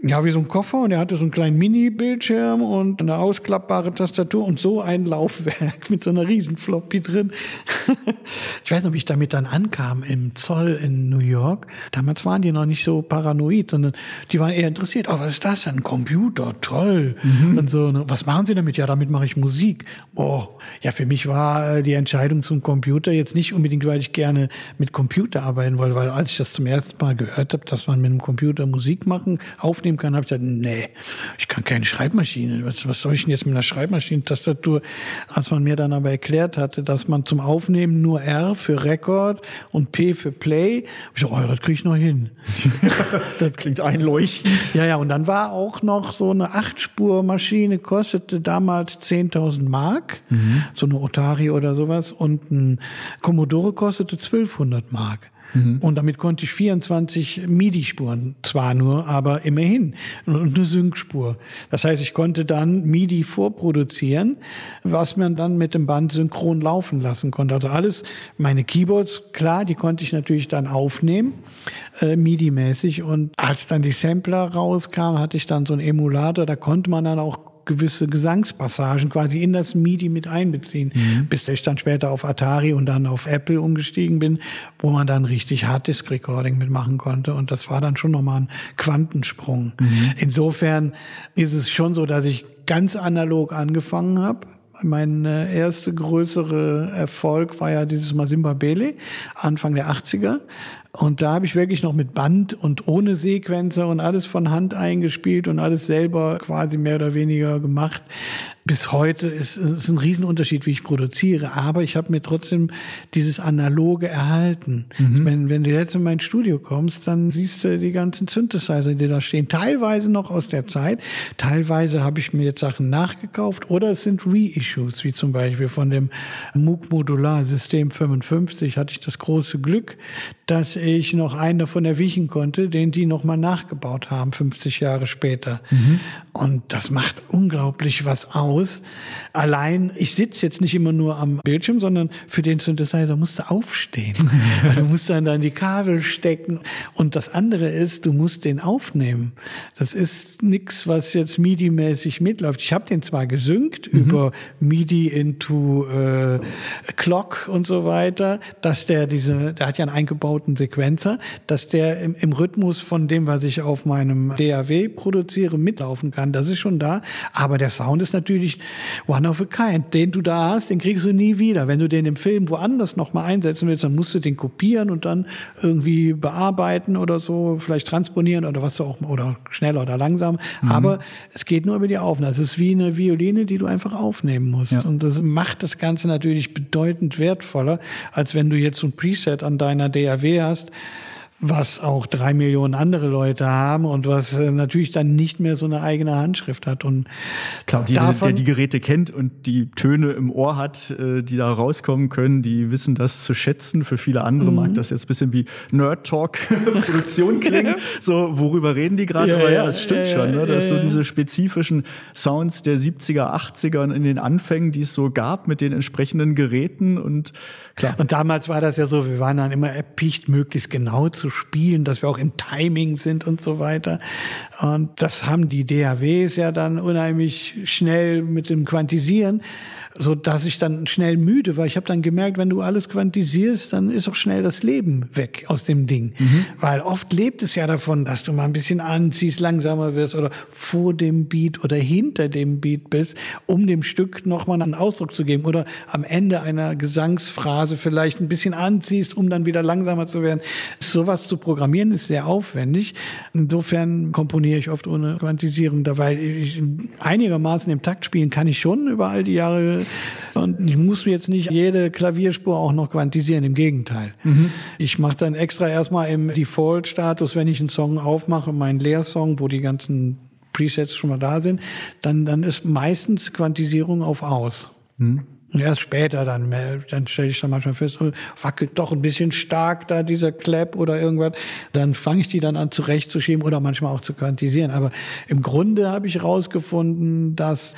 ja, wie so ein Koffer und er hatte so einen kleinen Mini-Bildschirm und eine ausklappbare Tastatur und so ein Laufwerk mit so einer riesen Floppy drin. ich weiß noch, wie ich damit dann ankam im Zoll in New York. Damals waren die noch nicht so paranoid, sondern die waren eher interessiert. Oh, was ist das? Ein Computer, toll. Mhm. Und so, ne? was machen Sie damit? Ja, damit mache ich Musik. Oh, ja, für mich war äh, die Entscheidung zum Computer jetzt nicht unbedingt, weil ich gerne mit Computer arbeiten wollte, weil als ich das zum ersten Mal gehört habe, dass man mit einem Computer Musik machen, aufnehmen aufnehmen kann, habe ich gesagt, nee, ich kann keine Schreibmaschine. Was, was soll ich denn jetzt mit einer Schreibmaschinentastatur? Als man mir dann aber erklärt hatte, dass man zum Aufnehmen nur R für Record und P für Play, ich so, oh, das kriege ich noch hin. das klingt einleuchtend. Ja, ja, und dann war auch noch so eine Achtspurmaschine, kostete damals 10.000 Mark, mhm. so eine Otari oder sowas, und ein Commodore kostete 1200 Mark. Mhm. Und damit konnte ich 24 MIDI-Spuren, zwar nur, aber immerhin. Und eine Sync-Spur. Das heißt, ich konnte dann MIDI vorproduzieren, was man dann mit dem Band synchron laufen lassen konnte. Also alles, meine Keyboards, klar, die konnte ich natürlich dann aufnehmen, äh, MIDI-mäßig. Und als dann die Sampler rauskamen, hatte ich dann so einen Emulator, da konnte man dann auch gewisse Gesangspassagen quasi in das MIDI mit einbeziehen, mhm. bis ich dann später auf Atari und dann auf Apple umgestiegen bin, wo man dann richtig Harddisk Recording mitmachen konnte und das war dann schon nochmal ein Quantensprung. Mhm. Insofern ist es schon so, dass ich ganz analog angefangen habe. Mein äh, erster größere Erfolg war ja dieses Masimba Bele, Anfang der 80er. Und da habe ich wirklich noch mit Band und ohne Sequenzer und alles von Hand eingespielt und alles selber quasi mehr oder weniger gemacht bis heute ist es ein Riesenunterschied, wie ich produziere, aber ich habe mir trotzdem dieses Analoge erhalten. Mhm. Wenn, wenn du jetzt in mein Studio kommst, dann siehst du die ganzen Synthesizer, die da stehen. Teilweise noch aus der Zeit, teilweise habe ich mir jetzt Sachen nachgekauft oder es sind Reissues, wie zum Beispiel von dem Moog Modular System 55 hatte ich das große Glück, dass ich noch einen davon erwischen konnte, den die nochmal nachgebaut haben, 50 Jahre später. Mhm. Und das macht unglaublich was aus aus. Allein, ich sitze jetzt nicht immer nur am Bildschirm, sondern für den Synthesizer musst du aufstehen. du musst dann dann die Kabel stecken. Und das andere ist, du musst den aufnehmen. Das ist nichts, was jetzt MIDI-mäßig mitläuft. Ich habe den zwar gesynkt mhm. über MIDI into äh, Clock und so weiter, dass der diese, der hat ja einen eingebauten Sequenzer, dass der im, im Rhythmus von dem, was ich auf meinem DAW produziere, mitlaufen kann. Das ist schon da. Aber der Sound ist natürlich natürlich one of a kind. Den du da hast, den kriegst du nie wieder. Wenn du den im Film woanders nochmal einsetzen willst, dann musst du den kopieren und dann irgendwie bearbeiten oder so, vielleicht transponieren oder was auch, oder schneller oder langsam. Mhm. Aber es geht nur über die Aufnahme. Es ist wie eine Violine, die du einfach aufnehmen musst. Ja. Und das macht das Ganze natürlich bedeutend wertvoller, als wenn du jetzt so ein Preset an deiner DAW hast was auch drei Millionen andere Leute haben und was äh, natürlich dann nicht mehr so eine eigene Handschrift hat. Und Klar, die, davon, der die Geräte kennt und die Töne im Ohr hat, äh, die da rauskommen können, die wissen das zu schätzen. Für viele andere mhm. mag das jetzt bisschen wie Nerd-Talk-Produktion klingen. so, worüber reden die gerade? Ja, Aber ja, es stimmt ja, schon, ne? dass so diese spezifischen Sounds der 70er, 80er in den Anfängen, die es so gab mit den entsprechenden Geräten und klar. Und damals war das ja so, wir waren dann immer erpicht, möglichst genau zu spielen, dass wir auch im Timing sind und so weiter. Und das haben die DAWs ja dann unheimlich schnell mit dem Quantisieren so dass ich dann schnell müde war. Ich habe dann gemerkt, wenn du alles quantisierst, dann ist auch schnell das Leben weg aus dem Ding. Mhm. Weil oft lebt es ja davon, dass du mal ein bisschen anziehst, langsamer wirst oder vor dem Beat oder hinter dem Beat bist, um dem Stück nochmal einen Ausdruck zu geben oder am Ende einer Gesangsphrase vielleicht ein bisschen anziehst, um dann wieder langsamer zu werden. Sowas zu programmieren ist sehr aufwendig. Insofern komponiere ich oft ohne Quantisierung, da weil ich einigermaßen im Takt spielen kann ich schon über all die Jahre und ich muss jetzt nicht jede Klavierspur auch noch quantisieren, im Gegenteil. Mhm. Ich mache dann extra erstmal im Default-Status, wenn ich einen Song aufmache, meinen Leersong, wo die ganzen Presets schon mal da sind, dann, dann ist meistens Quantisierung auf aus. Mhm. Erst später dann, dann stelle ich dann manchmal fest, oh, wackelt doch ein bisschen stark da dieser Clap oder irgendwas. Dann fange ich die dann an zurechtzuschieben oder manchmal auch zu quantisieren. Aber im Grunde habe ich herausgefunden, dass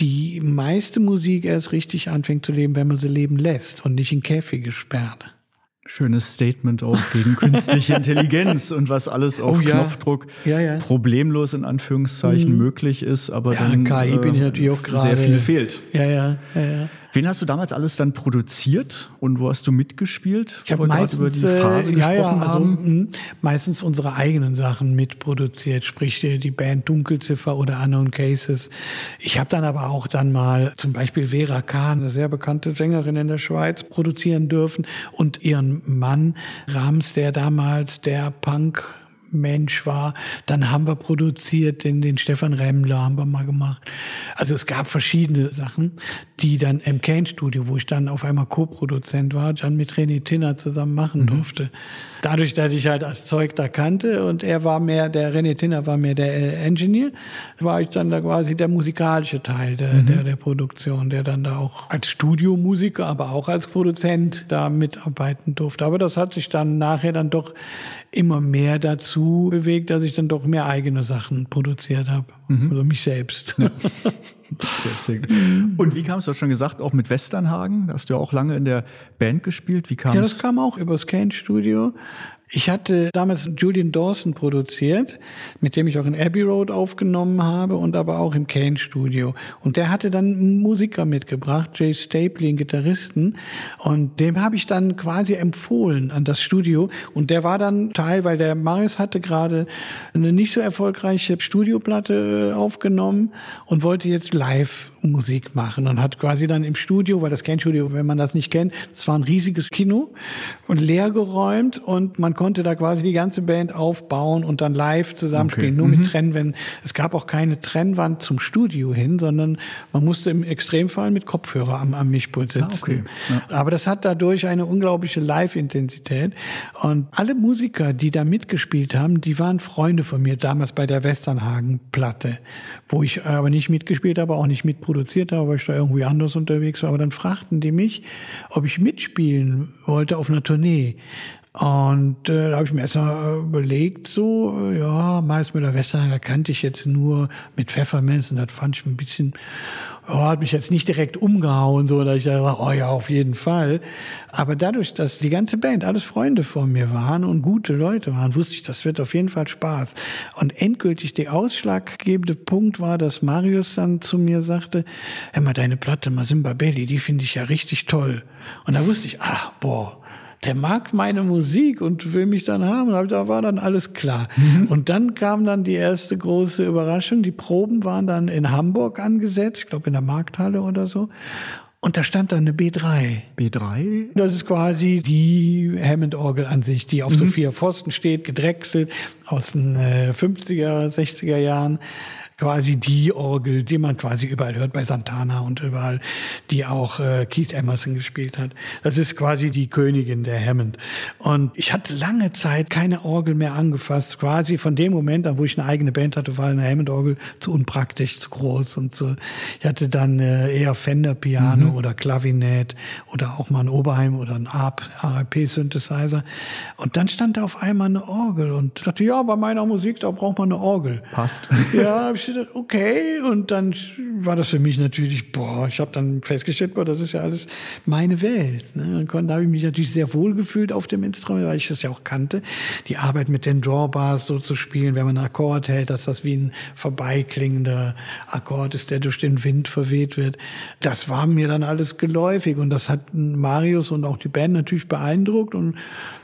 die meiste Musik erst richtig anfängt zu leben, wenn man sie leben lässt und nicht in Käfige sperrt. Schönes Statement auch gegen künstliche Intelligenz und was alles auf oh. Knopfdruck ja, ja. problemlos in Anführungszeichen mhm. möglich ist, aber ja, dann KI bin ich natürlich auch äh, sehr viel fehlt. Ja, ja, ja, ja. Wen hast du damals alles dann produziert und wo hast du mitgespielt? Ich habe meistens über die Phase äh, ja, ja, also hm, meistens unsere eigenen Sachen mitproduziert, sprich äh, die Band Dunkelziffer oder Unknown Cases. Ich habe dann aber auch dann mal zum Beispiel Vera Kahn, eine sehr bekannte Sängerin in der Schweiz, produzieren dürfen und ihren Mann Rams, der damals der Punk Mensch war. Dann haben wir produziert, den, den Stefan Remmler haben wir mal gemacht. Also es gab verschiedene Sachen, die dann im Kane Studio, wo ich dann auf einmal Co-Produzent war, dann mit René Tinner zusammen machen mhm. durfte. Dadurch, dass ich halt das Zeug da kannte und er war mehr, der René Tinner war mehr der äh, Engineer, war ich dann da quasi der musikalische Teil der, mhm. der, der Produktion, der dann da auch als Studiomusiker, aber auch als Produzent da mitarbeiten durfte. Aber das hat sich dann nachher dann doch immer mehr dazu bewegt, dass ich dann doch mehr eigene Sachen produziert habe. Mhm. Also mich selbst. Ja. selbst Und wie kam es, du hast schon gesagt, auch mit Westernhagen, da hast du ja auch lange in der Band gespielt. Wie kam es? Ja, das kam auch über das Kane Studio. Ich hatte damals Julian Dawson produziert, mit dem ich auch in Abbey Road aufgenommen habe und aber auch im Kane Studio. Und der hatte dann einen Musiker mitgebracht, Jay Stapley, einen Gitarristen. Und dem habe ich dann quasi empfohlen an das Studio. Und der war dann Teil, weil der Marius hatte gerade eine nicht so erfolgreiche Studioplatte äh, aufgenommen und wollte jetzt live Musik machen und hat quasi dann im Studio, weil das Kane Studio, wenn man das nicht kennt, das war ein riesiges Kino und leer geräumt und man konnte da quasi die ganze Band aufbauen und dann live zusammenspielen, okay. nur mhm. mit Trennwänden. Es gab auch keine Trennwand zum Studio hin, sondern man musste im Extremfall mit Kopfhörer am, am Mischpult sitzen. Ah, okay. ja. Aber das hat dadurch eine unglaubliche Live-Intensität. Und alle Musiker, die da mitgespielt haben, die waren Freunde von mir damals bei der Westernhagen-Platte, wo ich aber nicht mitgespielt habe, auch nicht mitproduziert habe, weil ich da irgendwie anders unterwegs war. Aber dann fragten die mich, ob ich mitspielen wollte auf einer Tournee. Und äh, da habe ich mir erst mal überlegt, so, ja, Maismüller Westerhager kannte ich jetzt nur mit Pfefferminz und das fand ich ein bisschen, oh, hat mich jetzt nicht direkt umgehauen, so, dass ich dachte, oh ja, auf jeden Fall. Aber dadurch, dass die ganze Band alles Freunde von mir waren und gute Leute waren, wusste ich, das wird auf jeden Fall Spaß. Und endgültig der ausschlaggebende Punkt war, dass Marius dann zu mir sagte, hör mal, deine Platte Masimba Belli, die finde ich ja richtig toll. Und da wusste ich, ach, boah, der mag meine Musik und will mich dann haben. Und da war dann alles klar. Mhm. Und dann kam dann die erste große Überraschung. Die Proben waren dann in Hamburg angesetzt, ich glaube in der Markthalle oder so. Und da stand dann eine B3. B3? Das ist quasi die Hammond-Orgel an sich, die auf mhm. so vier Pfosten steht, gedrechselt aus den 50er, äh, 60er Jahren quasi die Orgel, die man quasi überall hört bei Santana und überall, die auch äh, Keith Emerson gespielt hat. Das ist quasi die Königin der Hammond. Und ich hatte lange Zeit keine Orgel mehr angefasst. Quasi von dem Moment an, wo ich eine eigene Band hatte, war eine Hammond-Orgel zu unpraktisch, zu groß und so. Ich hatte dann äh, eher Fender-Piano mhm. oder Klavinett oder auch mal ein Oberheim oder ein ARP-Synthesizer. Und dann stand da auf einmal eine Orgel und dachte, ja, bei meiner Musik, da braucht man eine Orgel. Passt. Ja, hab ich gedacht, okay. Und dann war das für mich natürlich, boah, ich habe dann festgestellt, boah, das ist ja alles meine Welt. Ne? Und da habe ich mich natürlich sehr wohl gefühlt auf dem Instrument, weil ich das ja auch kannte. Die Arbeit mit den Drawbars so zu spielen, wenn man einen Akkord hält, dass das wie ein vorbeiklingender Akkord ist, der durch den Wind verweht wird. Das war mir dann alles geläufig und das hat Marius und auch die Band natürlich beeindruckt und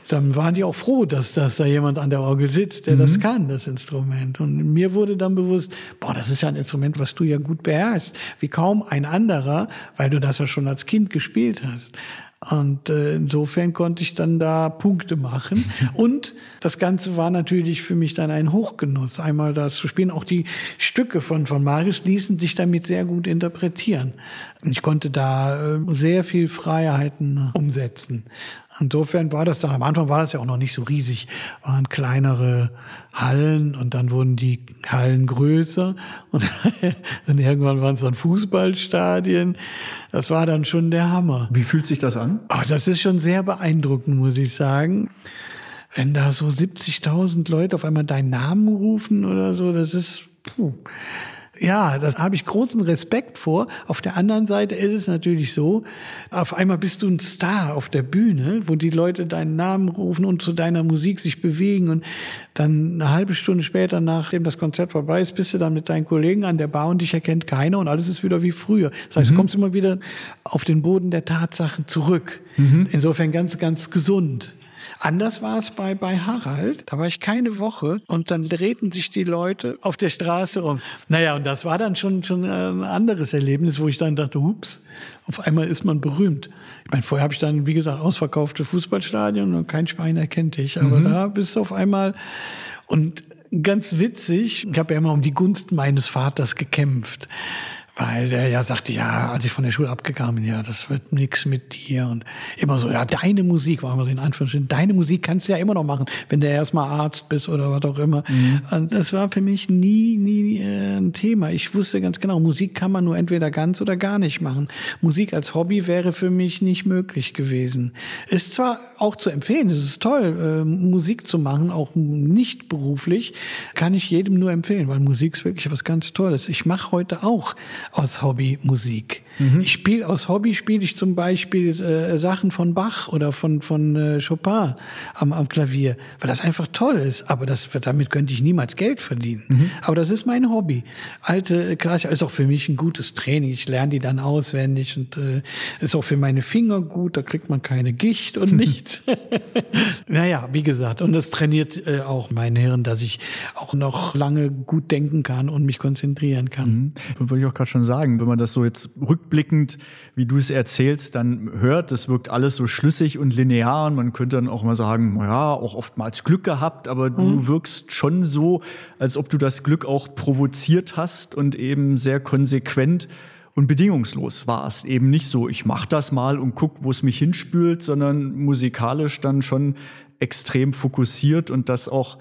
dann waren die auch froh, dass, dass da jemand an der Orgel sitzt, der mhm. das kann, das Instrument. Und mir wurde dann bewusst, boah, das ist ja ein Instrument, was du ja gut beherrschst, wie kaum ein anderer, weil du das ja schon als Kind gespielt hast. Und äh, insofern konnte ich dann da Punkte machen. Und das Ganze war natürlich für mich dann ein Hochgenuss, einmal da zu spielen. Auch die Stücke von, von Marius ließen sich damit sehr gut interpretieren. Ich konnte da äh, sehr viel Freiheiten umsetzen. Insofern war das dann, am Anfang war das ja auch noch nicht so riesig, waren kleinere Hallen und dann wurden die Hallen größer und dann irgendwann waren es dann Fußballstadien. Das war dann schon der Hammer. Wie fühlt sich das an? Oh, das ist schon sehr beeindruckend, muss ich sagen. Wenn da so 70.000 Leute auf einmal deinen Namen rufen oder so, das ist, puh Ja, das habe ich großen Respekt vor. Auf der anderen Seite ist es natürlich so, auf einmal bist du ein Star auf der Bühne, wo die Leute deinen Namen rufen und zu deiner Musik sich bewegen und dann eine halbe Stunde später, nachdem das Konzert vorbei ist, bist du dann mit deinen Kollegen an der Bar und dich erkennt keiner und alles ist wieder wie früher. Das heißt, mhm. du kommst immer wieder auf den Boden der Tatsachen zurück. Mhm. Insofern ganz, ganz gesund. Anders war es bei, bei Harald. Da war ich keine Woche und dann drehten sich die Leute auf der Straße um. Naja, und das war dann schon, schon ein anderes Erlebnis, wo ich dann dachte, hups, auf einmal ist man berühmt. Ich meine, vorher habe ich dann, wie gesagt, ausverkaufte Fußballstadion und kein Schwein erkennt dich. Aber mhm. da bist du auf einmal und ganz witzig, ich habe ja immer um die Gunst meines Vaters gekämpft weil der ja sagte, ja, als ich von der Schule abgegangen bin, ja, das wird nix mit dir und immer so, ja, deine Musik, war immer so in Anführungsstrichen, deine Musik kannst du ja immer noch machen, wenn du erstmal Arzt bist oder was auch immer. Mhm. Und das war für mich nie, nie äh, ein Thema. Ich wusste ganz genau, Musik kann man nur entweder ganz oder gar nicht machen. Musik als Hobby wäre für mich nicht möglich gewesen. Ist zwar auch zu empfehlen, es ist toll, äh, Musik zu machen, auch nicht beruflich, kann ich jedem nur empfehlen, weil Musik ist wirklich was ganz Tolles. Ich mache heute auch aus Hobby Musik. Mhm. Ich spiele aus Hobby spiele ich zum Beispiel äh, Sachen von Bach oder von von äh, Chopin am, am Klavier, weil das einfach toll ist. Aber das damit könnte ich niemals Geld verdienen. Mhm. Aber das ist mein Hobby. Alte Klassiker ist auch für mich ein gutes Training. Ich lerne die dann auswendig und äh, ist auch für meine Finger gut. Da kriegt man keine Gicht und nichts. naja, wie gesagt, und das trainiert äh, auch mein Hirn, dass ich auch noch lange gut denken kann und mich konzentrieren kann. Mhm. Würde ich auch gerade schon sagen, wenn man das so jetzt rückblickend, wie du es erzählst, dann hört, das wirkt alles so schlüssig und linear und man könnte dann auch mal sagen, naja, auch oftmals Glück gehabt, aber mhm. du wirkst schon so, als ob du das Glück auch provoziert hast und eben sehr konsequent und bedingungslos warst. Eben nicht so, ich mach das mal und guck, wo es mich hinspült, sondern musikalisch dann schon extrem fokussiert und das auch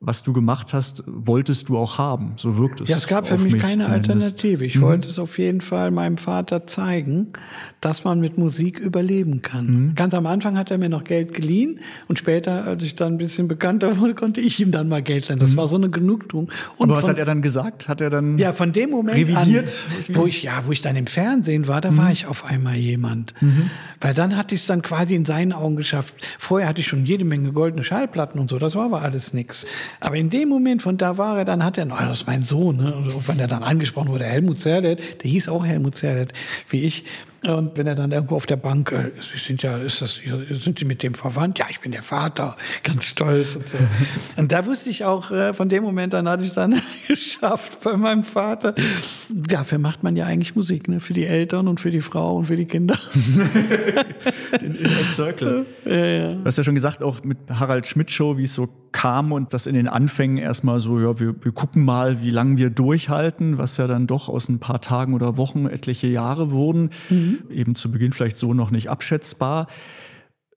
was du gemacht hast, wolltest du auch haben. So wirkt es. Ja, es gab für mich, mich keine zumindest. Alternative. Ich mhm. wollte es auf jeden Fall meinem Vater zeigen, dass man mit Musik überleben kann. Mhm. Ganz am Anfang hat er mir noch Geld geliehen und später, als ich dann ein bisschen bekannter wurde, konnte ich ihm dann mal Geld leihen. Das mhm. war so eine Genugtuung. Und Aber was von, hat er dann gesagt? Hat er dann ja von dem Moment revidiert, an, wo ich ja, wo ich dann im Fernsehen war, da war mhm. ich auf einmal jemand. Mhm. Weil dann hatte ich es dann quasi in seinen Augen geschafft. Vorher hatte ich schon jede Menge goldene Schallplatten und so. Das war aber alles nix. Aber in dem Moment von da war er, dann hat er, oh, das ist mein Sohn, ne? Und wenn er dann angesprochen wurde, Helmut Zerlett, der hieß auch Helmut Zerlett, wie ich. Und wenn er dann irgendwo auf der Bank, äh, Sie sind ja, ist das, sind Sie mit dem verwandt? Ja, ich bin der Vater, ganz stolz und so. und da wusste ich auch, äh, von dem Moment an hatte ich es dann geschafft bei meinem Vater. Dafür macht man ja eigentlich Musik, ne? Für die Eltern und für die Frau und für die Kinder. Den Inner Circle. Ja, ja. Du hast ja schon gesagt, auch mit Harald Schmidt Show, wie es so kam und das in den Anfängen erstmal so, ja, wir, wir gucken mal, wie lange wir durchhalten, was ja dann doch aus ein paar Tagen oder Wochen etliche Jahre wurden. Mhm. Eben zu Beginn vielleicht so noch nicht abschätzbar.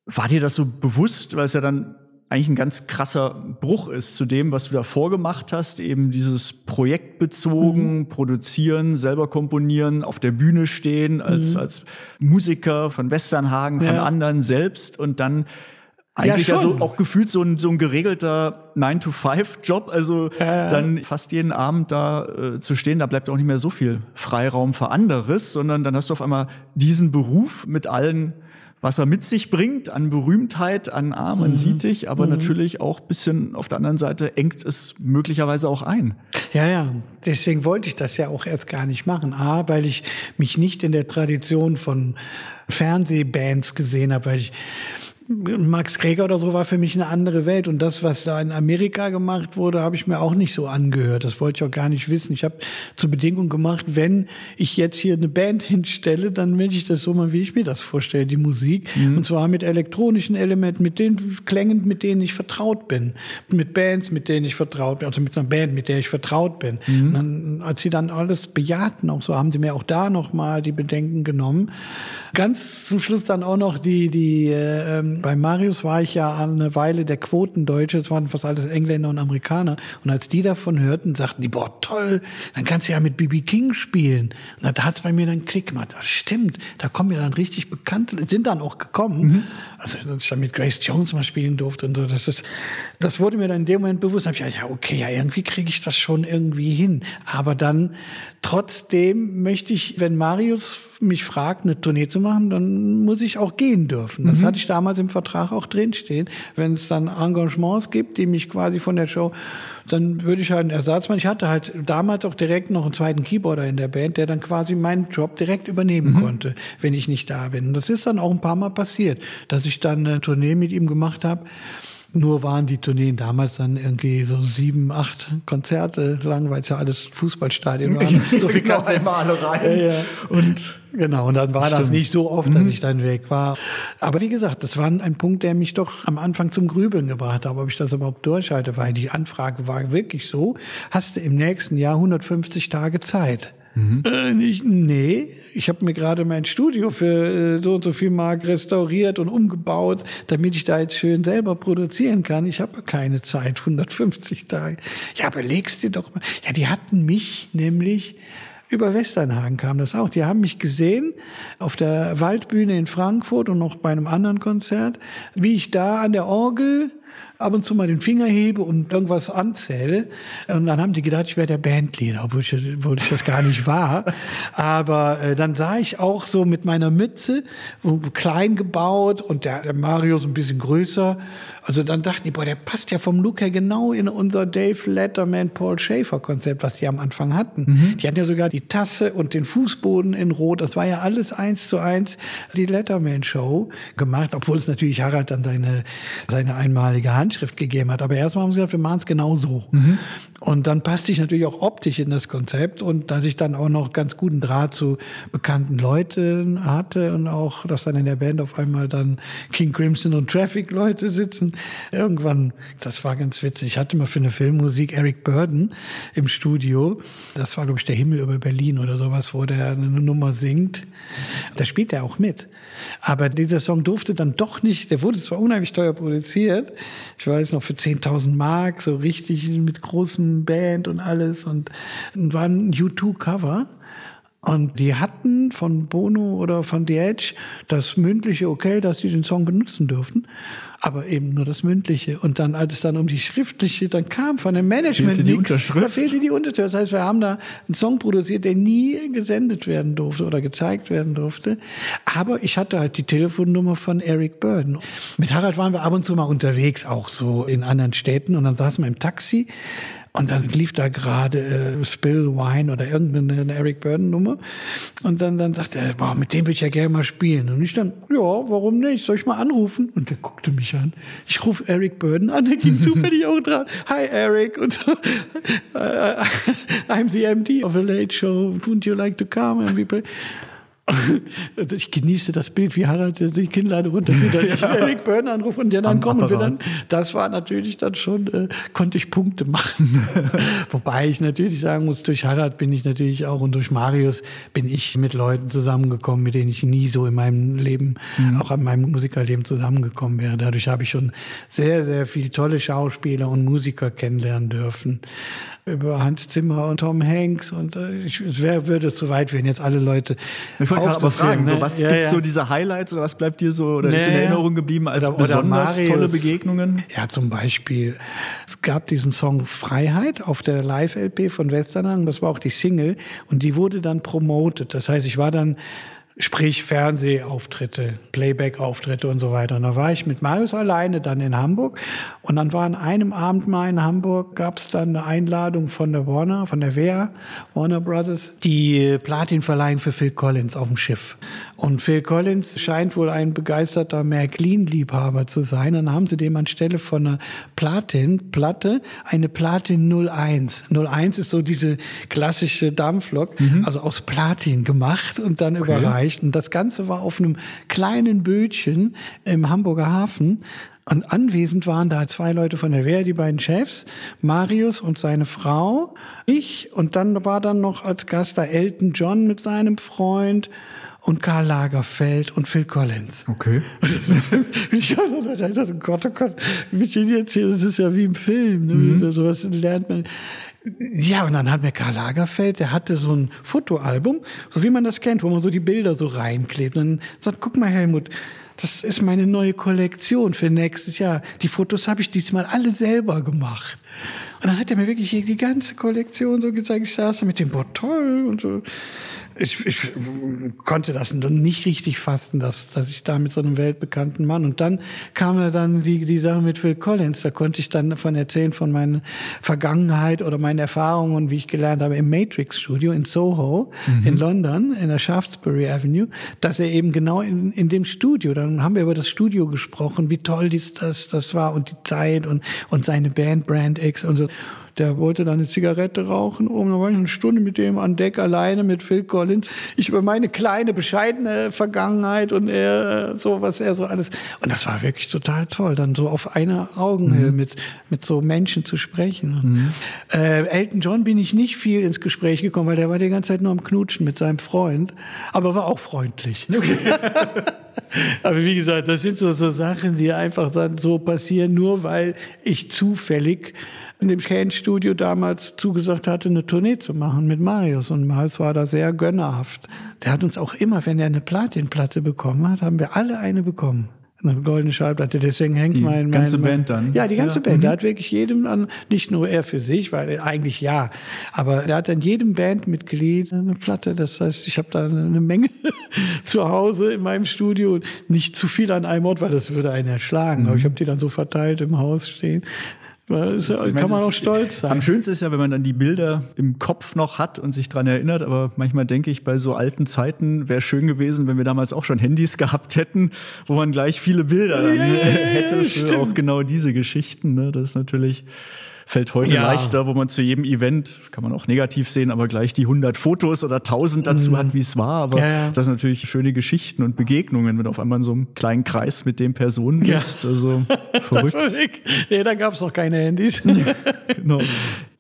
War dir das so bewusst, weil es ja dann eigentlich ein ganz krasser Bruch ist zu dem, was du da vorgemacht hast, eben dieses projektbezogen, mhm. produzieren, selber komponieren, auf der Bühne stehen, als, mhm. als Musiker von Westernhagen, von ja. anderen selbst und dann eigentlich ja, also auch gefühlt so ein, so ein geregelter 9-to-5-Job, also ja, dann fast jeden Abend da äh, zu stehen, da bleibt auch nicht mehr so viel Freiraum für anderes, sondern dann hast du auf einmal diesen Beruf mit allen, was er mit sich bringt, an Berühmtheit, an Arm, man mhm. sieht dich, aber mhm. natürlich auch bisschen auf der anderen Seite engt es möglicherweise auch ein. Ja, ja, deswegen wollte ich das ja auch erst gar nicht machen. A, weil ich mich nicht in der Tradition von Fernsehbands gesehen habe, weil ich Max Greger oder so war für mich eine andere Welt. Und das, was da in Amerika gemacht wurde, habe ich mir auch nicht so angehört. Das wollte ich auch gar nicht wissen. Ich habe zur Bedingung gemacht, wenn ich jetzt hier eine Band hinstelle, dann will ich das so mal, wie ich mir das vorstelle, die Musik. Mhm. Und zwar mit elektronischen Elementen, mit den Klängen, mit denen ich vertraut bin. Mit Bands, mit denen ich vertraut bin. Also mit einer Band, mit der ich vertraut bin. Mhm. Dann, als sie dann alles bejahten, auch so, haben sie mir auch da nochmal die Bedenken genommen. Ganz zum Schluss dann auch noch die, die, äh, bei Marius war ich ja eine Weile der Quotendeutsche, es waren fast alles Engländer und Amerikaner. Und als die davon hörten, sagten die, boah, toll, dann kannst du ja mit B.B. King spielen. Und da hat es bei mir dann Klick gemacht. Das stimmt, da kommen ja dann richtig Bekannte, sind dann auch gekommen. Mhm. Also, dass ich dann mit Grace Jones mal spielen durfte und so. Das, ist, das wurde mir dann in dem Moment bewusst. Da habe ich gedacht, ja, okay, ja, irgendwie kriege ich das schon irgendwie hin. Aber dann trotzdem möchte ich, wenn Marius mich fragt, eine Tournee zu machen, dann muss ich auch gehen dürfen. Das mhm. hatte ich damals im Vertrag auch drinstehen. Wenn es dann Engagements gibt, die mich quasi von der Show, dann würde ich halt einen Ersatz machen. Ich hatte halt damals auch direkt noch einen zweiten Keyboarder in der Band, der dann quasi meinen Job direkt übernehmen mhm. konnte, wenn ich nicht da bin. Und das ist dann auch ein paar Mal passiert, dass ich dann eine Tournee mit ihm gemacht habe. Nur waren die Tourneen damals dann irgendwie so sieben, acht Konzerte lang, weil es ja alles Fußballstadien waren. so viel kannst du immer alle rein. Ja, ja. Und genau, und dann war Stimmt. das nicht so oft, dass mhm. ich dann weg war. Aber wie gesagt, das war ein Punkt, der mich doch am Anfang zum Grübeln gebracht hat, ob ich das überhaupt durchhalte, weil die Anfrage war wirklich so, hast du im nächsten Jahr 150 Tage Zeit. Mhm. Äh, nicht, nee, ich habe mir gerade mein Studio für äh, so und so viel Mark restauriert und umgebaut, damit ich da jetzt schön selber produzieren kann. Ich habe keine Zeit, 150 Tage. Ja, aber dir doch mal. Ja, die hatten mich nämlich über Westernhagen kam das auch. Die haben mich gesehen auf der Waldbühne in Frankfurt und noch bei einem anderen Konzert, wie ich da an der Orgel ab und zu mal den Finger hebe und irgendwas anzähle. Und dann haben die gedacht, ich wäre der Bandleader, obwohl ich, obwohl ich das gar nicht war. Aber äh, dann sah ich auch so mit meiner Mütze, klein gebaut und der, der Mario so ein bisschen größer. Also dann dachten die, boah, der passt ja vom Look her genau in unser Dave Letterman, Paul Schaefer Konzept, was die am Anfang hatten. Mhm. Die hatten ja sogar die Tasse und den Fußboden in Rot. Das war ja alles eins zu eins die Letterman Show gemacht, obwohl es natürlich Harald dann seine, seine einmalige Handschrift gegeben hat. Aber erstmal haben sie gesagt, wir machen es genau so. Mhm. Und dann passte ich natürlich auch optisch in das Konzept und dass ich dann auch noch ganz guten Draht zu bekannten Leuten hatte und auch, dass dann in der Band auf einmal dann King Crimson und Traffic Leute sitzen. Irgendwann, das war ganz witzig. Ich hatte mal für eine Filmmusik Eric Burden im Studio. Das war, glaube ich, der Himmel über Berlin oder sowas, wo der eine Nummer singt. Da spielt er auch mit. Aber dieser Song durfte dann doch nicht, der wurde zwar unheimlich teuer produziert, ich weiß noch für 10.000 Mark, so richtig mit großem Band und alles und, und war ein U2-Cover. Und die hatten von Bono oder von The Edge das mündliche Okay, dass sie den Song benutzen dürften aber eben nur das Mündliche. Und dann, als es dann um die Schriftliche dann kam von dem Management, fehlte die Unterschrift. da fehlte die Unterschrift. Das heißt, wir haben da einen Song produziert, der nie gesendet werden durfte oder gezeigt werden durfte. Aber ich hatte halt die Telefonnummer von Eric Burden. Mit Harald waren wir ab und zu mal unterwegs, auch so in anderen Städten. Und dann saßen wir im Taxi und dann lief da gerade äh, Spill Wine oder irgendeine Eric Burden Nummer. Und dann, dann sagte er, boah, mit dem würde ich ja gerne mal spielen. Und ich dann, ja, warum nicht? Soll ich mal anrufen? Und der guckte mich an. Ich rufe Eric Burden an, der ging zufällig auch dran. Hi Eric. Und so, I'm the MD of a late show. Would you like to come? And we play. ich genieße das Bild, wie Harald die Kinnleine runterfällt, dass ich Eric Byrne anrufe und der dann kommen will. Dann, das war natürlich dann schon, äh, konnte ich Punkte machen. Wobei ich natürlich sagen muss, durch Harald bin ich natürlich auch und durch Marius bin ich mit Leuten zusammengekommen, mit denen ich nie so in meinem Leben, mhm. auch in meinem Musikerleben zusammengekommen wäre. Dadurch habe ich schon sehr, sehr viele tolle Schauspieler und Musiker kennenlernen dürfen über Hans Zimmer und Tom Hanks und äh, wär, würde zu weit werden, jetzt alle Leute. Ich wollte gerade aber fragen, ne? so, was ja, gibt ja. so diese Highlights oder was bleibt dir so oder nee, ist in Erinnerung geblieben als oder, besonders oder tolle Begegnungen? Ja, zum Beispiel, es gab diesen Song Freiheit auf der Live-LP von Westernhagen, das war auch die Single und die wurde dann promoted. Das heißt, ich war dann sprich Fernsehauftritte, Playback-Auftritte und so weiter. Und da war ich mit Marius alleine dann in Hamburg und dann war an einem Abend mal in Hamburg, gab es dann eine Einladung von der Warner, von der WEA, Warner Brothers, die Platin verleihen für Phil Collins auf dem Schiff. Und Phil Collins scheint wohl ein begeisterter Märklin-Liebhaber zu sein. Dann haben sie dem anstelle von einer Platin-Platte eine Platin 01. 01 ist so diese klassische Dampflok, mhm. also aus Platin gemacht und dann okay. überreicht. Und das Ganze war auf einem kleinen Bötchen im Hamburger Hafen. Und anwesend waren da zwei Leute von der Wehr, die beiden Chefs, Marius und seine Frau, ich und dann war dann noch als Gast da Elton John mit seinem Freund und Karl Lagerfeld und Phil Collins. Okay. Und das war, ich dachte, oh Gott, oh Gott, mich jetzt hier, das ist ja wie im Film, ne? Mhm. sowas lernt man. Ja, und dann hat mir Karl Lagerfeld, der hatte so ein Fotoalbum, so wie man das kennt, wo man so die Bilder so reinklebt. Und dann sagt, guck mal, Helmut, das ist meine neue Kollektion für nächstes Jahr. Die Fotos habe ich diesmal alle selber gemacht. Und dann hat er mir wirklich die ganze Kollektion so gezeigt. Ich saß da mit dem Boah, toll und so ich, ich konnte das nicht richtig fassen, dass, dass ich da mit so einem weltbekannten Mann. Und dann kam ja dann die, die Sache mit Phil Collins. Da konnte ich dann davon erzählen, von meiner Vergangenheit oder meinen Erfahrungen, wie ich gelernt habe im Matrix Studio in Soho mhm. in London, in der Shaftesbury Avenue, dass er eben genau in, in dem Studio, dann haben wir über das Studio gesprochen, wie toll dies, das, das war und die Zeit und, und seine Band Brand X und so. Der wollte dann eine Zigarette rauchen. Und dann war ich eine Stunde mit dem an Deck alleine mit Phil Collins. Ich über meine kleine, bescheidene Vergangenheit und er, so, was er so alles. Und das war wirklich total toll, dann so auf einer Augenhöhe mhm. mit, mit so Menschen zu sprechen. Mhm. Äh, Elton John bin ich nicht viel ins Gespräch gekommen, weil der war die ganze Zeit nur am Knutschen mit seinem Freund. Aber war auch freundlich. Okay. Aber wie gesagt, das sind so, so Sachen, die einfach dann so passieren, nur weil ich zufällig in dem Kane-Studio damals zugesagt hatte, eine Tournee zu machen mit Marius. Und Marius war da sehr gönnerhaft. Der hat uns auch immer, wenn er eine Platinplatte bekommen hat, haben wir alle eine bekommen. Eine goldene Schallplatte. Deswegen hängt die mein, mein. ganze Band dann? Ja, die ganze ja. Band. Mhm. Der hat wirklich jedem an, nicht nur er für sich, weil eigentlich ja, aber er hat an jedem Bandmitglied eine Platte. Das heißt, ich habe da eine Menge zu Hause in meinem Studio. Nicht zu viel an einem Ort, weil das würde einen erschlagen. Mhm. Aber ich habe die dann so verteilt im Haus stehen. Das ist, kann meine, man auch stolz sein. Am schönsten ist ja, wenn man dann die Bilder im Kopf noch hat und sich dran erinnert. Aber manchmal denke ich, bei so alten Zeiten wäre schön gewesen, wenn wir damals auch schon Handys gehabt hätten, wo man gleich viele Bilder ja, hätte für auch genau diese Geschichten. Ne? Das ist natürlich fällt heute ja. leichter, wo man zu jedem Event, kann man auch negativ sehen, aber gleich die 100 Fotos oder 1000 dazu mhm. hat, wie es war. Aber ja, das sind natürlich schöne Geschichten und Begegnungen, wenn du auf einmal in so einem kleinen Kreis mit den Personen bist. Also verrückt. nee, da gab es noch keine Handys. genau.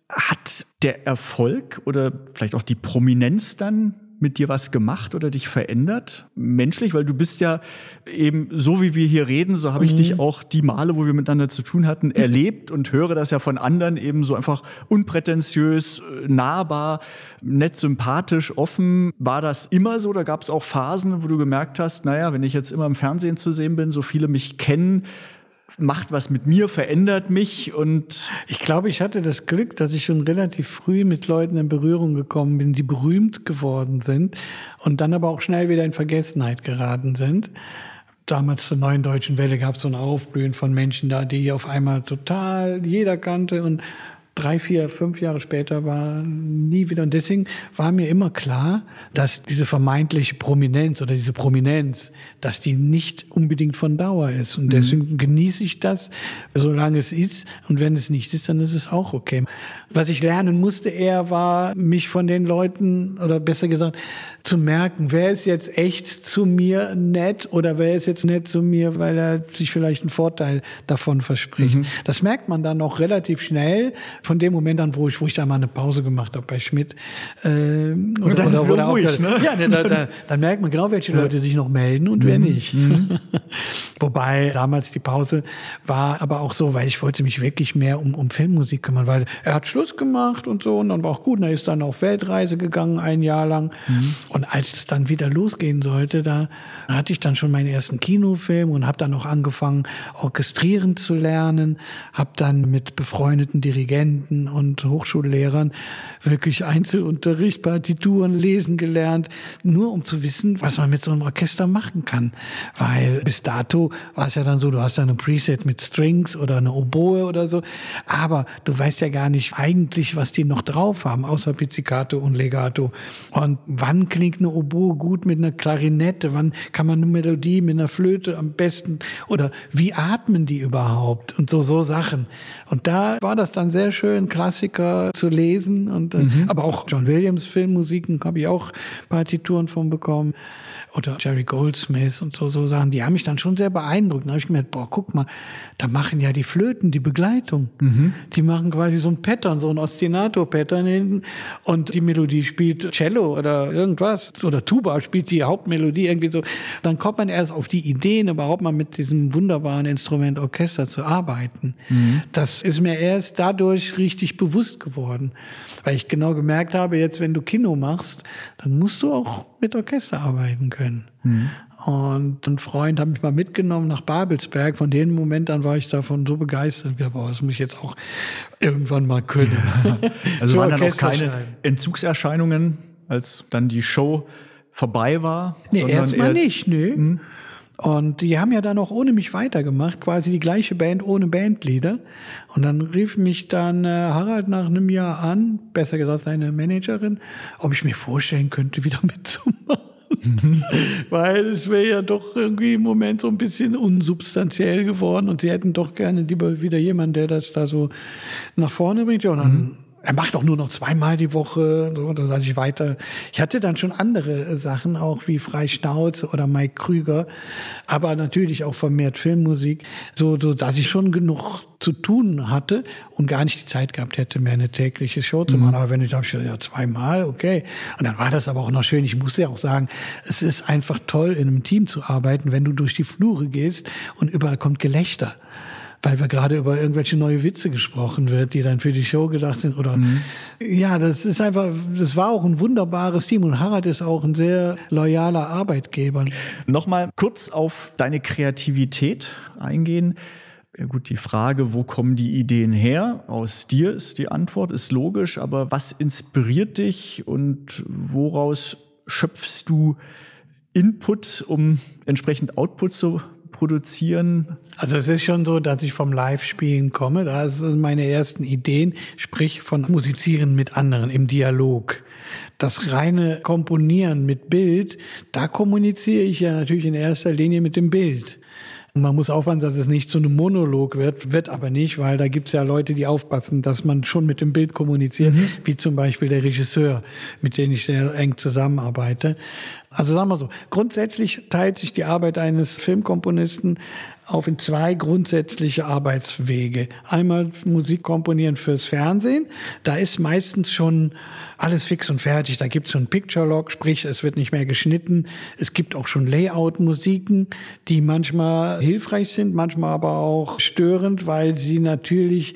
Hat der Erfolg oder vielleicht auch die Prominenz dann mit dir was gemacht oder dich verändert? Menschlich, weil du bist ja eben so, wie wir hier reden, so habe ich mhm. dich auch die Male, wo wir miteinander zu tun hatten, erlebt und höre das ja von anderen eben so einfach unprätentiös, nahbar, nett, sympathisch, offen. War das immer so oder gab es auch Phasen, wo du gemerkt hast, naja, wenn ich jetzt immer im Fernsehen zu sehen bin, so viele mich kennen, macht was mit mir, verändert mich und ich glaube, ich hatte das Glück, dass ich schon relativ früh mit Leuten in Berührung gekommen bin, die berühmt geworden sind und dann aber auch schnell wieder in Vergessenheit geraten sind. Damals zur neuen deutschen Welle gab es so ein Aufblühen von Menschen da, die auf einmal total jeder kannte und drei, vier, fünf Jahre später war nie wieder. Und deswegen war mir immer klar, dass diese vermeintliche Prominenz oder diese Prominenz, dass die nicht unbedingt von Dauer ist. Und mhm. deswegen genieße ich das, solange es ist. Und wenn es nicht ist, dann ist es auch okay. Was ich lernen musste eher war, mich von den Leuten, oder besser gesagt, zu merken, wer ist jetzt echt zu mir nett oder wer ist jetzt nett zu mir, weil er sich vielleicht einen Vorteil davon verspricht. Mhm. Das merkt man dann auch relativ schnell, von dem Moment an, wo ich, wo ich da mal eine Pause gemacht habe bei Schmidt. Äh, oder, und dann oder, ist oder ruhig, auch, ne? Ja, da, da, dann merkt man genau, welche Leute sich noch melden und mhm. wer nicht. Mhm. Wobei damals die Pause war aber auch so, weil ich wollte mich wirklich mehr um, um Filmmusik kümmern, weil er hat Schluss gemacht und so und dann war auch gut. Und er ist dann auf Weltreise gegangen, ein Jahr lang. Mhm. Und als es dann wieder losgehen sollte, da hatte ich dann schon meinen ersten Kinofilm und habe dann auch angefangen, orchestrieren zu lernen, habe dann mit befreundeten Dirigenten und Hochschullehrern wirklich Einzelunterricht, Partituren lesen gelernt, nur um zu wissen, was man mit so einem Orchester machen kann. Weil bis dato war es ja dann so, du hast dann ein Preset mit Strings oder eine Oboe oder so, aber du weißt ja gar nicht eigentlich, was die noch drauf haben, außer Pizzicato und Legato. Und wann klingt eine Oboe gut mit einer Klarinette? Wann kann man eine Melodie mit einer Flöte am besten? Oder wie atmen die überhaupt? Und so, so Sachen. Und da war das dann sehr schön, Klassiker zu lesen. Und, äh, mhm. Aber auch John Williams Filmmusiken habe ich auch Partituren von bekommen oder Jerry Goldsmith und so, so Sachen, die haben mich dann schon sehr beeindruckt. Da habe ich gemerkt, boah, guck mal, da machen ja die Flöten die Begleitung. Mhm. Die machen quasi so ein Pattern, so ein Ostinato-Pattern hinten und die Melodie spielt Cello oder irgendwas oder Tuba spielt die Hauptmelodie irgendwie so. Dann kommt man erst auf die Ideen, überhaupt mal mit diesem wunderbaren Instrument Orchester zu arbeiten. Mhm. Das ist mir erst dadurch richtig bewusst geworden, weil ich genau gemerkt habe, jetzt wenn du Kino machst, dann musst du auch mit Orchester arbeiten können. Mhm. Und ein Freund hat mich mal mitgenommen nach Babelsberg. Von dem Moment an war ich davon so begeistert. Ja, boah, das muss ich jetzt auch irgendwann mal können. also waren dann auch keine Entzugserscheinungen, als dann die Show vorbei war? Nee, erstmal nicht, nö. Hm? Und die haben ja dann auch ohne mich weitergemacht, quasi die gleiche Band ohne Bandleader. Und dann rief mich dann äh, Harald nach einem Jahr an, besser gesagt seine Managerin, ob ich mir vorstellen könnte, wieder mitzumachen. Weil es wäre ja doch irgendwie im Moment so ein bisschen unsubstanziell geworden und sie hätten doch gerne lieber wieder jemanden, der das da so nach vorne bringt. Ja, und dann mhm er macht auch nur noch zweimal die Woche, so, da lasse ich weiter. Ich hatte dann schon andere äh, Sachen, auch wie Freischnauze oder Mike Krüger, aber natürlich auch vermehrt Filmmusik, so, so dass ich schon genug zu tun hatte und gar nicht die Zeit gehabt hätte, mehr eine tägliche Show zu machen. Mhm. Aber wenn ich da ja zweimal, okay. Und dann war das aber auch noch schön. Ich muss ja auch sagen, es ist einfach toll, in einem Team zu arbeiten, wenn du durch die Flure gehst und überall kommt Gelächter weil wir gerade über irgendwelche neue Witze gesprochen wird, die dann für die Show gedacht sind. Oder mhm. ja, das ist einfach, das war auch ein wunderbares Team und Harald ist auch ein sehr loyaler Arbeitgeber. Nochmal kurz auf deine Kreativität eingehen. Ja gut, die Frage, wo kommen die Ideen her? Aus dir ist die Antwort, ist logisch, aber was inspiriert dich und woraus schöpfst du Input, um entsprechend Output zu produzieren? Also es ist schon so, dass ich vom Live-Spielen komme. Da sind meine ersten Ideen, sprich von Musizieren mit anderen im Dialog. Das reine Komponieren mit Bild, da kommuniziere ich ja natürlich in erster Linie mit dem Bild. Und man muss aufpassen, dass es nicht zu einem Monolog wird, wird aber nicht, weil da gibt es ja Leute, die aufpassen, dass man schon mit dem Bild kommuniziert, mhm. wie zum Beispiel der Regisseur, mit dem ich sehr eng zusammenarbeite. Also sagen wir so, grundsätzlich teilt sich die Arbeit eines Filmkomponisten auf in zwei grundsätzliche Arbeitswege. Einmal Musik komponieren fürs Fernsehen. Da ist meistens schon alles fix und fertig. Da gibt es schon Picture Log, sprich, es wird nicht mehr geschnitten. Es gibt auch schon Layout-Musiken, die manchmal hilfreich sind, manchmal aber auch störend, weil sie natürlich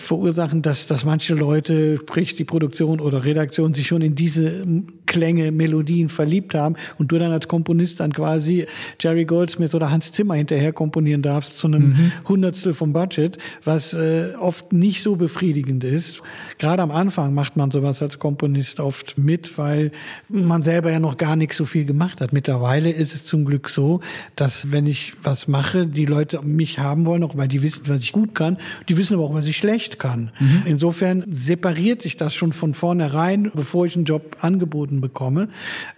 verursachen, dass, dass manche Leute, sprich die Produktion oder Redaktion, sich schon in diese Klänge, Melodien verliebt haben und du dann als Komponist dann quasi Jerry Goldsmith oder Hans Zimmer hinterher komponieren darfst zu einem mhm. Hundertstel vom Budget, was äh, oft nicht so befriedigend ist. Gerade am Anfang macht man sowas als Komponist oft mit, weil man selber ja noch gar nicht so viel gemacht hat. Mittlerweile ist es zum Glück so, dass wenn ich was mache, die Leute mich haben wollen, auch weil die wissen, was ich gut kann, die wissen aber auch, was ich schlecht kann. Mhm. Insofern separiert sich das schon von vornherein, bevor ich einen Job angeboten bekomme.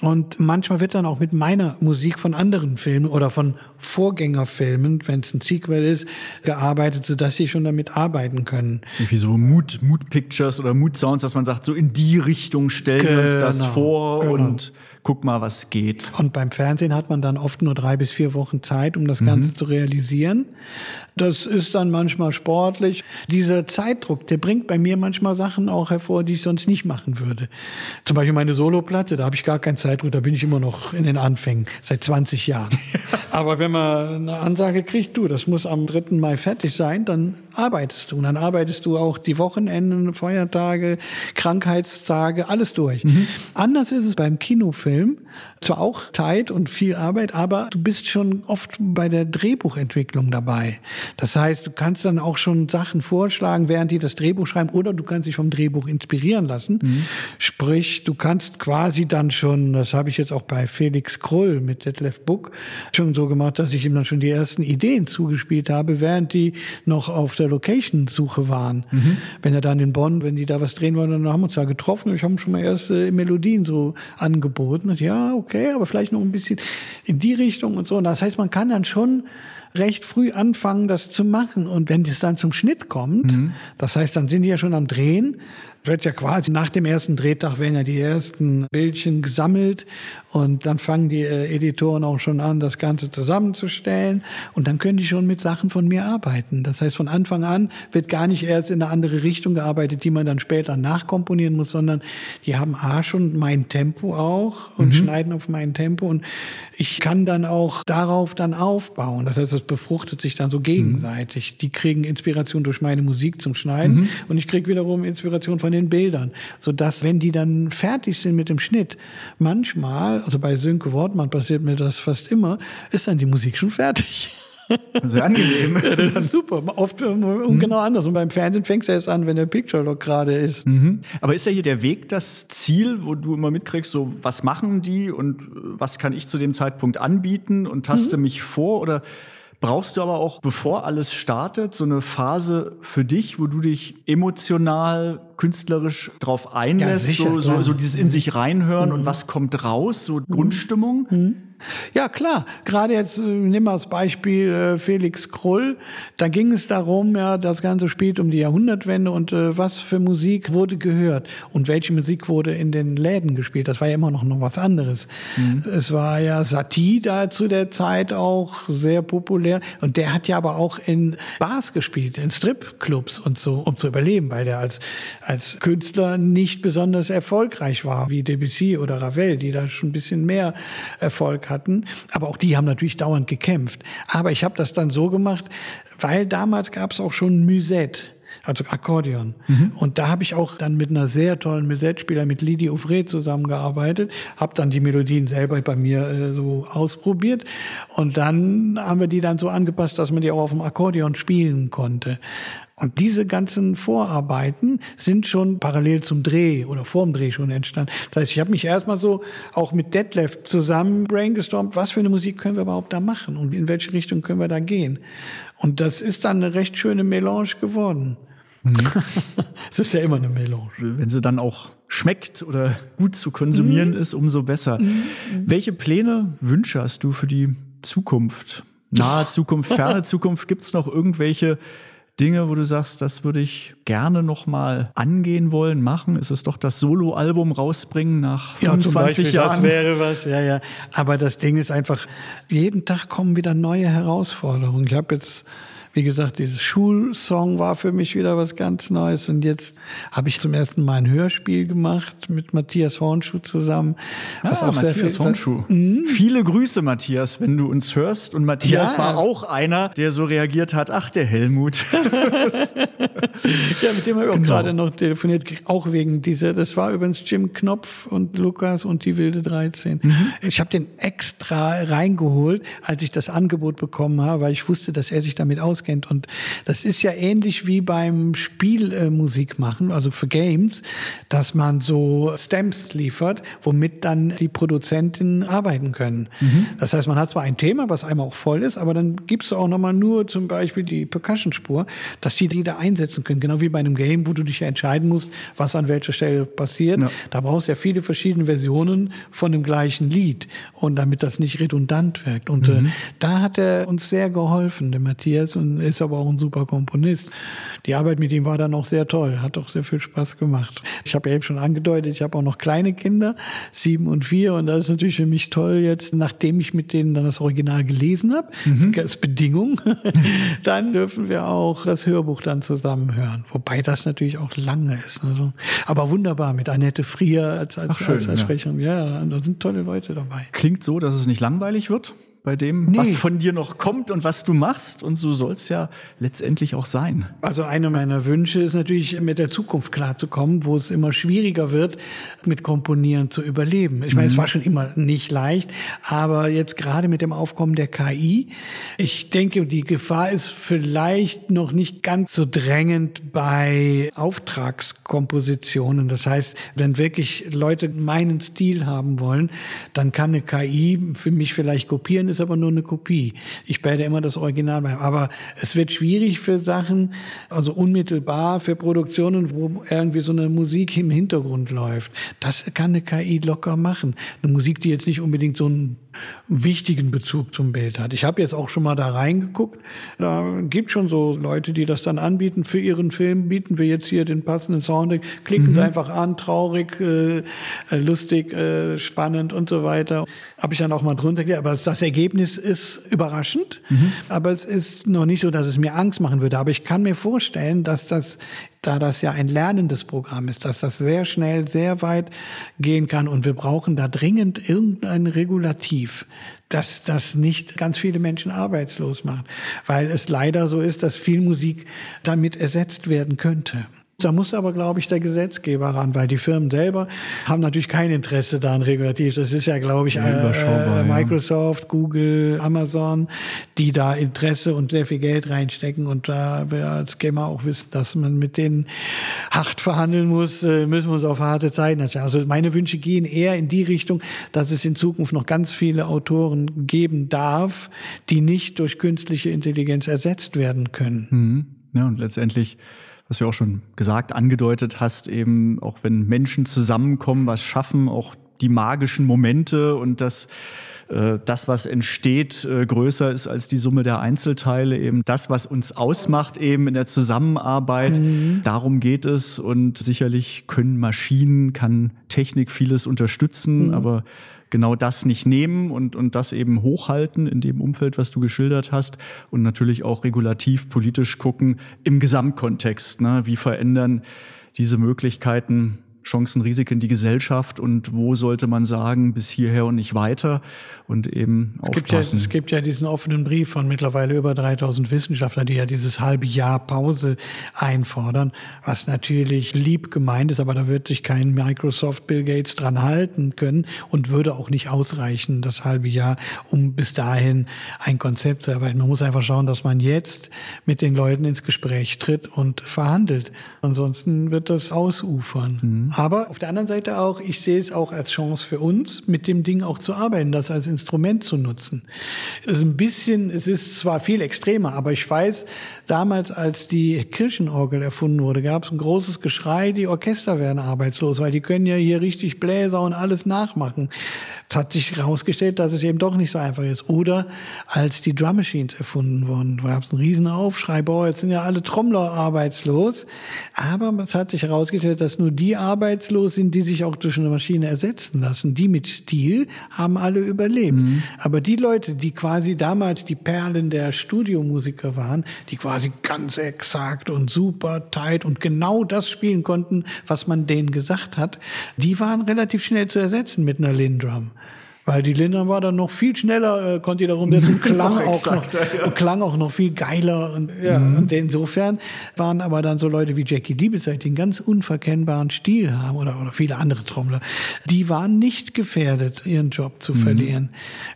Und manchmal wird dann auch mit meiner Musik von anderen Filmen oder von Vorgängerfilmen, wenn es ein Sequel ist, gearbeitet, sodass sie schon damit arbeiten können. Wie so Mood, Mood Pictures oder Mood Sounds, dass man sagt, so in die Richtung stellen wir uns das genau, vor genau. und guck mal, was geht. Und beim Fernsehen hat man dann oft nur drei bis vier Wochen Zeit, um das Ganze mhm. zu realisieren. Das ist dann manchmal sportlich. Dieser Zeitdruck, der bringt bei mir manchmal Sachen auch hervor, die ich sonst nicht machen würde. Zum Beispiel meine Soloplatte, da habe ich gar keinen Zeitdruck, da bin ich immer noch in den Anfängen, seit 20 Jahren. Aber wenn man eine Ansage kriegt, du, das muss am 3. Mai fertig sein, dann arbeitest du. Und dann arbeitest du auch die Wochenenden, Feiertage, Krankheitstage, alles durch. Mhm. Anders ist es beim Kinofilm. Zwar auch Zeit und viel Arbeit, aber du bist schon oft bei der Drehbuchentwicklung dabei. Das heißt, du kannst dann auch schon Sachen vorschlagen, während die das Drehbuch schreiben, oder du kannst dich vom Drehbuch inspirieren lassen. Mhm. Sprich, du kannst quasi dann schon, das habe ich jetzt auch bei Felix Krull mit Detlef Book schon so gemacht, dass ich ihm dann schon die ersten Ideen zugespielt habe, während die noch auf der Location-Suche waren. Mhm. Wenn er dann in Bonn, wenn die da was drehen wollen, dann haben wir uns da getroffen. Ich habe schon mal erste Melodien so angeboten. Und ja, okay, aber vielleicht noch ein bisschen in die Richtung und so. Und das heißt, man kann dann schon recht früh anfangen, das zu machen. Und wenn es dann zum Schnitt kommt, mhm. das heißt, dann sind die ja schon am Drehen, wird ja quasi nach dem ersten Drehtag werden ja die ersten Bildchen gesammelt und dann fangen die äh, Editoren auch schon an, das Ganze zusammenzustellen und dann können die schon mit Sachen von mir arbeiten. Das heißt, von Anfang an wird gar nicht erst in eine andere Richtung gearbeitet, die man dann später nachkomponieren muss, sondern die haben A schon mein Tempo auch und mhm. schneiden auf mein Tempo und ich kann dann auch darauf dann aufbauen. Das heißt, es befruchtet sich dann so gegenseitig. Mhm. Die kriegen Inspiration durch meine Musik zum Schneiden mhm. und ich kriege wiederum Inspiration von den Bildern, sodass, wenn die dann fertig sind mit dem Schnitt, manchmal, also bei Sönke Wortmann passiert mir das fast immer, ist dann die Musik schon fertig. Sehr angenehm. Ja, das ist super. Oft mhm. genau anders. Und beim Fernsehen fängst du erst an, wenn der Picture Lock gerade ist. Mhm. Aber ist ja hier der Weg das Ziel, wo du immer mitkriegst, so was machen die und was kann ich zu dem Zeitpunkt anbieten und taste mhm. mich vor? Oder brauchst du aber auch, bevor alles startet, so eine Phase für dich, wo du dich emotional, künstlerisch drauf einlässt, ja, sicher, so, so, so, dieses in sich reinhören mhm. und was kommt raus, so mhm. Grundstimmung? Mhm. Ja, klar. Gerade jetzt, äh, nimm mal als Beispiel äh, Felix Krull. Da ging es darum, ja, das Ganze spielt um die Jahrhundertwende und äh, was für Musik wurde gehört und welche Musik wurde in den Läden gespielt. Das war ja immer noch, noch was anderes. Mhm. Es war ja Satie da zu der Zeit auch sehr populär und der hat ja aber auch in Bars gespielt, in Stripclubs und so, um zu überleben, weil der als, als Künstler nicht besonders erfolgreich war, wie Debussy oder Ravel, die da schon ein bisschen mehr Erfolg hatten. Aber auch die haben natürlich dauernd gekämpft. Aber ich habe das dann so gemacht, weil damals gab es auch schon Musette also Akkordeon. Mhm. Und da habe ich auch dann mit einer sehr tollen Musette-Spieler, mit Lydie Ouvray zusammengearbeitet, habe dann die Melodien selber bei mir äh, so ausprobiert und dann haben wir die dann so angepasst, dass man die auch auf dem Akkordeon spielen konnte. Und diese ganzen Vorarbeiten sind schon parallel zum Dreh oder vorm Dreh schon entstanden. Das heißt, ich habe mich erstmal so auch mit Detlef zusammen brainstormt, was für eine Musik können wir überhaupt da machen und in welche Richtung können wir da gehen. Und das ist dann eine recht schöne Melange geworden. Mhm. Es ist ja immer eine Melange. Wenn sie dann auch schmeckt oder gut zu konsumieren mhm. ist, umso besser. Mhm. Welche Pläne, Wünsche hast du für die Zukunft? Nahe Zukunft, ferne Zukunft? Gibt es noch irgendwelche Dinge, wo du sagst, das würde ich gerne noch mal angehen wollen, machen? Ist es doch das Soloalbum rausbringen nach 25 ja, Jahren? Das wäre was, ja, ja. Aber das Ding ist einfach, jeden Tag kommen wieder neue Herausforderungen. Ich habe jetzt wie gesagt, dieses Schulsong war für mich wieder was ganz Neues. Und jetzt habe ich zum ersten Mal ein Hörspiel gemacht mit Matthias Hornschuh zusammen. Was ah, auch Matthias sehr viel, Hornschuh. Mhm. Viele Grüße, Matthias, wenn du uns hörst. Und Matthias ja. war auch einer, der so reagiert hat, ach, der Helmut. ja, mit dem habe ich auch genau. gerade noch telefoniert, auch wegen dieser, das war übrigens Jim Knopf und Lukas und die Wilde 13. Mhm. Ich habe den extra reingeholt, als ich das Angebot bekommen habe, weil ich wusste, dass er sich damit auskennt. Und das ist ja ähnlich wie beim Spielmusik äh, machen, also für Games, dass man so Stems liefert, womit dann die Produzenten arbeiten können. Mhm. Das heißt, man hat zwar ein Thema, was einmal auch voll ist, aber dann gibst du auch nochmal nur zum Beispiel die Percussion-Spur, dass die die da einsetzen können. Genau wie bei einem Game, wo du dich ja entscheiden musst, was an welcher Stelle passiert. Ja. Da brauchst du ja viele verschiedene Versionen von dem gleichen Lied. Und damit das nicht redundant wirkt. Und äh, mhm. äh, da hat er uns sehr geholfen, der Matthias. Und ist aber auch ein super Komponist. Die Arbeit mit ihm war dann auch sehr toll, hat auch sehr viel Spaß gemacht. Ich habe ja eben schon angedeutet, ich habe auch noch kleine Kinder, sieben und vier, und das ist natürlich für mich toll jetzt, nachdem ich mit denen dann das Original gelesen habe, mhm. das ist Bedingung, dann dürfen wir auch das Hörbuch dann zusammen hören. Wobei das natürlich auch lange ist. Also, aber wunderbar mit Annette Frier als, als, Ach, schön, als, als Sprecherin. Ja. ja, da sind tolle Leute dabei. Klingt so, dass es nicht langweilig wird? Bei dem, nee. was von dir noch kommt und was du machst. Und so soll es ja letztendlich auch sein. Also einer meiner Wünsche ist natürlich, mit der Zukunft klarzukommen, wo es immer schwieriger wird, mit Komponieren zu überleben. Ich meine, mhm. es war schon immer nicht leicht, aber jetzt gerade mit dem Aufkommen der KI, ich denke, die Gefahr ist vielleicht noch nicht ganz so drängend bei Auftragskompositionen. Das heißt, wenn wirklich Leute meinen Stil haben wollen, dann kann eine KI für mich vielleicht kopieren ist aber nur eine Kopie. Ich werde immer das Original bei. Aber es wird schwierig für Sachen, also unmittelbar für Produktionen, wo irgendwie so eine Musik im Hintergrund läuft. Das kann eine KI locker machen. Eine Musik, die jetzt nicht unbedingt so ein wichtigen Bezug zum Bild hat. Ich habe jetzt auch schon mal da reingeguckt. Da gibt schon so Leute, die das dann anbieten. Für ihren Film bieten wir jetzt hier den passenden Soundtrack. Klicken mhm. Sie einfach an, traurig, äh, lustig, äh, spannend und so weiter. Habe ich dann auch mal drunter gelegt. Aber das Ergebnis ist überraschend. Mhm. Aber es ist noch nicht so, dass es mir Angst machen würde. Aber ich kann mir vorstellen, dass das da das ja ein lernendes Programm ist, dass das sehr schnell, sehr weit gehen kann und wir brauchen da dringend irgendein Regulativ, dass das nicht ganz viele Menschen arbeitslos macht, weil es leider so ist, dass viel Musik damit ersetzt werden könnte. Da muss aber, glaube ich, der Gesetzgeber ran, weil die Firmen selber haben natürlich kein Interesse daran regulativ. Das ist ja, glaube ich, äh, Microsoft, ja. Google, Amazon, die da Interesse und sehr viel Geld reinstecken. Und da wir als Gamer auch wissen, dass man mit denen hart verhandeln muss, äh, müssen wir uns auf harte Zeiten Also meine Wünsche gehen eher in die Richtung, dass es in Zukunft noch ganz viele Autoren geben darf, die nicht durch künstliche Intelligenz ersetzt werden können. Mhm. Ja, und letztendlich was du auch schon gesagt, angedeutet hast, eben auch wenn Menschen zusammenkommen, was schaffen, auch die magischen Momente und das, äh, das, was entsteht, äh, größer ist als die Summe der Einzelteile, eben das, was uns ausmacht, eben in der Zusammenarbeit. Mhm. Darum geht es und sicherlich können Maschinen, kann Technik vieles unterstützen, mhm. aber genau das nicht nehmen und, und das eben hochhalten in dem Umfeld, was du geschildert hast und natürlich auch regulativ politisch gucken im Gesamtkontext. Ne? Wie verändern diese Möglichkeiten Chancen, Risiken die Gesellschaft und wo sollte man sagen, bis hierher und nicht weiter und eben es Gibt ja, es gibt ja diesen offenen Brief von mittlerweile über 3000 Wissenschaftlern, die ja dieses halbe Jahr Pause einfordern, was natürlich lieb gemeint ist, aber da wird sich kein Microsoft Bill Gates dran halten können und würde auch nicht ausreichen, das halbe Jahr, um bis dahin ein Konzept zu erarbeiten. Man muss einfach schauen, dass man jetzt mit den Leuten ins Gespräch tritt und verhandelt. Ansonsten wird das ausufern. Mhm. Aber auf der anderen Seite auch, ich sehe es auch als Chance für uns, mit dem Ding auch zu arbeiten, das als Instrument zu nutzen. Es ist ein bisschen, es ist zwar viel extremer, aber ich weiß, damals, als die Kirchenorgel erfunden wurde, gab es ein großes Geschrei, die Orchester werden arbeitslos, weil die können ja hier richtig Bläser und alles nachmachen. Es hat sich herausgestellt, dass es eben doch nicht so einfach ist. Oder als die Drum Machines erfunden wurden, gab es einen riesen Aufschrei, boah, jetzt sind ja alle Trommler arbeitslos. Aber es hat sich herausgestellt, dass nur die arbeitslos sind, die sich auch durch eine Maschine ersetzen lassen. Die mit Stil haben alle überlebt. Mhm. Aber die Leute, die quasi damals die Perlen der Studiomusiker waren, die quasi quasi ganz exakt und super tight und genau das spielen konnten, was man denen gesagt hat, die waren relativ schnell zu ersetzen mit einer Lindrum. Weil die Lindner war dann noch viel schneller, äh, konnte die darum und klang, auch noch, ja. und klang auch noch viel geiler. Und, ja, mhm. und insofern waren aber dann so Leute wie Jackie Liebezeit, die einen ganz unverkennbaren Stil haben oder, oder viele andere Trommler, die waren nicht gefährdet, ihren Job zu mhm. verlieren.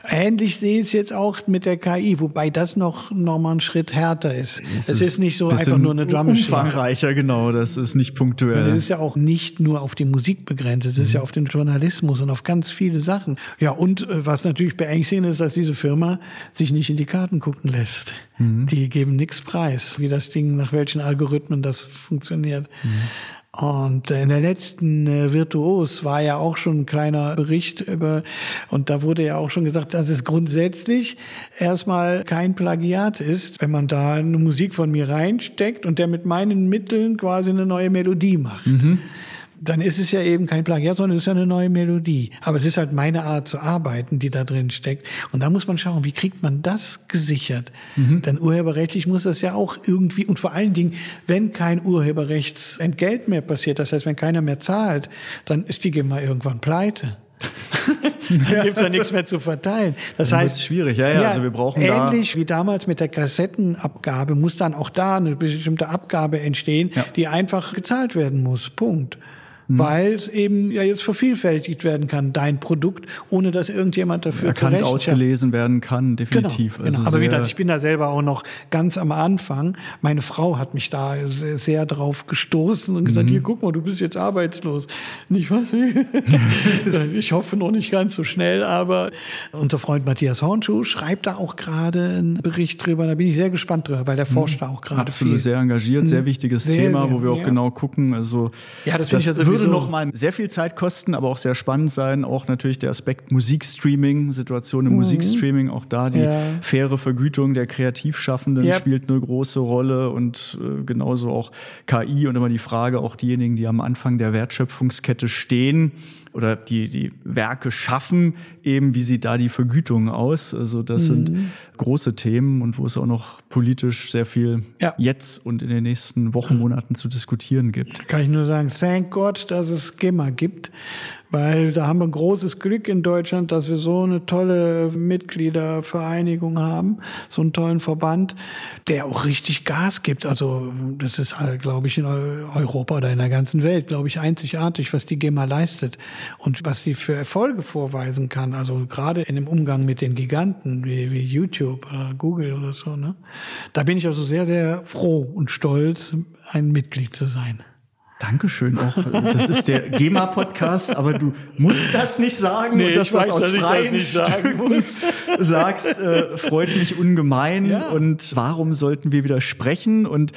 Ähnlich sehe ich es jetzt auch mit der KI, wobei das noch, noch mal ein Schritt härter ist. Es, es ist, ist, nicht so einfach nur eine Drum. Umfangreicher, genau, das ist nicht punktuell. Es ist ja auch nicht nur auf die Musik begrenzt, es ist mhm. ja auf den Journalismus und auf ganz viele Sachen. Ja, und äh, was natürlich beängstigend ist, dass diese Firma sich nicht in die Karten gucken lässt. Mhm. Die geben nichts preis, wie das Ding, nach welchen Algorithmen das funktioniert. Mhm. Und äh, in der letzten äh, Virtuos war ja auch schon ein kleiner Bericht über, und da wurde ja auch schon gesagt, dass es grundsätzlich erstmal kein Plagiat ist, wenn man da eine Musik von mir reinsteckt und der mit meinen Mitteln quasi eine neue Melodie macht. Mhm dann ist es ja eben kein Plagiat, sondern es ist ja eine neue Melodie. Aber es ist halt meine Art zu arbeiten, die da drin steckt. Und da muss man schauen, wie kriegt man das gesichert? Mhm. Denn urheberrechtlich muss das ja auch irgendwie, und vor allen Dingen, wenn kein Urheberrechtsentgelt mehr passiert, das heißt, wenn keiner mehr zahlt, dann ist die GEMA irgendwann pleite. dann gibt's ja nichts mehr zu verteilen. Das dann heißt, schwierig, ja, ja, ja, also wir brauchen ähnlich da wie damals mit der Kassettenabgabe muss dann auch da eine bestimmte Abgabe entstehen, ja. die einfach gezahlt werden muss. Punkt mhm. weil es eben ja jetzt vervielfältigt werden kann, dein Produkt, ohne dass irgendjemand dafür erkannt ausgelesen werden kann, definitiv. Genau, genau. Also Aber wie gesagt, ich bin da selber auch noch ganz am Anfang. Meine Frau hat mich da sehr, sehr drauf gestoßen und gesagt, mhm. hier guck mal, du bist jetzt arbeitslos. Nicht was? ich hoffe noch nicht ganz so schnell, aber unser Freund Matthias Hornschuh schreibt da auch gerade einen Bericht drüber. Da bin ich sehr gespannt drüber, weil der mhm. forscht da auch gerade Absolut viel. sehr engagiert, sehr mhm. wichtiges sehr, Thema, wo wir auch ja. genau gucken. Also ja, das finde ich also würde noch mal sehr viel Zeit kosten, aber auch sehr spannend sein. Auch natürlich der Aspekt Musikstreaming, Situation im mhm. Musikstreaming, auch da die ja. faire Vergütung der Kreativschaffenden yep. spielt eine große Rolle und äh, genauso auch KI und immer die Frage, auch diejenigen, die am Anfang der Wertschöpfungskette stehen, oder die, die Werke schaffen, eben wie sieht da die Vergütung aus? Also das mhm. sind große Themen und wo es auch noch politisch sehr viel ja. jetzt und in den nächsten Wochen, Monaten zu diskutieren gibt. Kann ich nur sagen, thank God, dass es GEMA gibt, weil da haben wir großes Glück in Deutschland, dass wir so eine tolle Mitgliedervereinigung haben, so einen tollen Verband, der auch richtig Gas gibt. Also das ist, glaube ich, in Europa oder in der ganzen Welt, glaube ich, einzigartig, was die GEMA leistet und was sie für Erfolge vorweisen kann. Also gerade in dem Umgang mit den Giganten wie, wie YouTube oder Google oder so. Ne? Da bin ich also sehr, sehr froh und stolz, ein Mitglied zu sein. Dankeschön auch. Das ist der GEMA-Podcast, aber du musst das nicht sagen. Nee, und das, ich weiß, aus dass freien ich das nicht sagen muss. sagst, äh, freut mich ungemein. Ja. Und warum sollten wir wieder sprechen? Und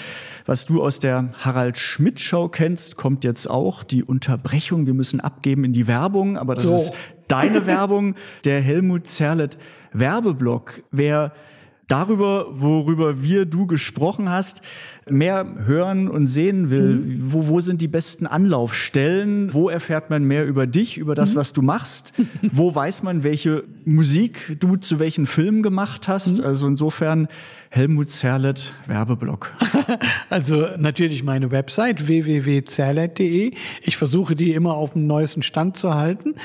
was du aus der Harald Schmidt-Show kennst, kommt jetzt auch die Unterbrechung. Wir müssen abgeben in die Werbung, aber das so. ist deine Werbung, der Helmut Zerlett Werbeblock. Wer darüber, worüber wir, du gesprochen hast, mehr hören und sehen will, mhm. wo, wo sind die besten Anlaufstellen, wo erfährt man mehr über dich, über das, mhm. was du machst, wo weiß man, welche Musik du zu welchen Filmen gemacht hast. Mhm. Also insofern Helmut Zerlett, Werbeblock. Also natürlich meine Website www.zerlett.de. Ich versuche die immer auf dem neuesten Stand zu halten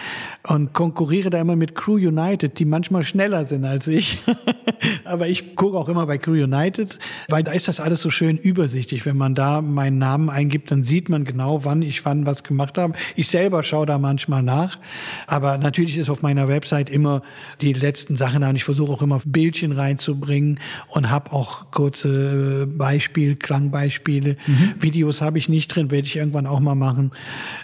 und konkurriere da immer mit Crew United, die manchmal schneller sind als ich. Aber ich gucke auch immer bei Crew United, weil da ist das alles so schön übersichtlich. Wenn man da meinen Namen eingibt, dann sieht man genau, wann ich wann was gemacht habe. Ich selber schaue da manchmal nach. Aber natürlich ist auf meiner Website immer die letzten Sachen da und ich versuche auch immer Bildchen reinzubringen und habe auch kurze Beispiele, Klangbeispiele. Mhm. Videos habe ich nicht drin, werde ich irgendwann auch mal machen.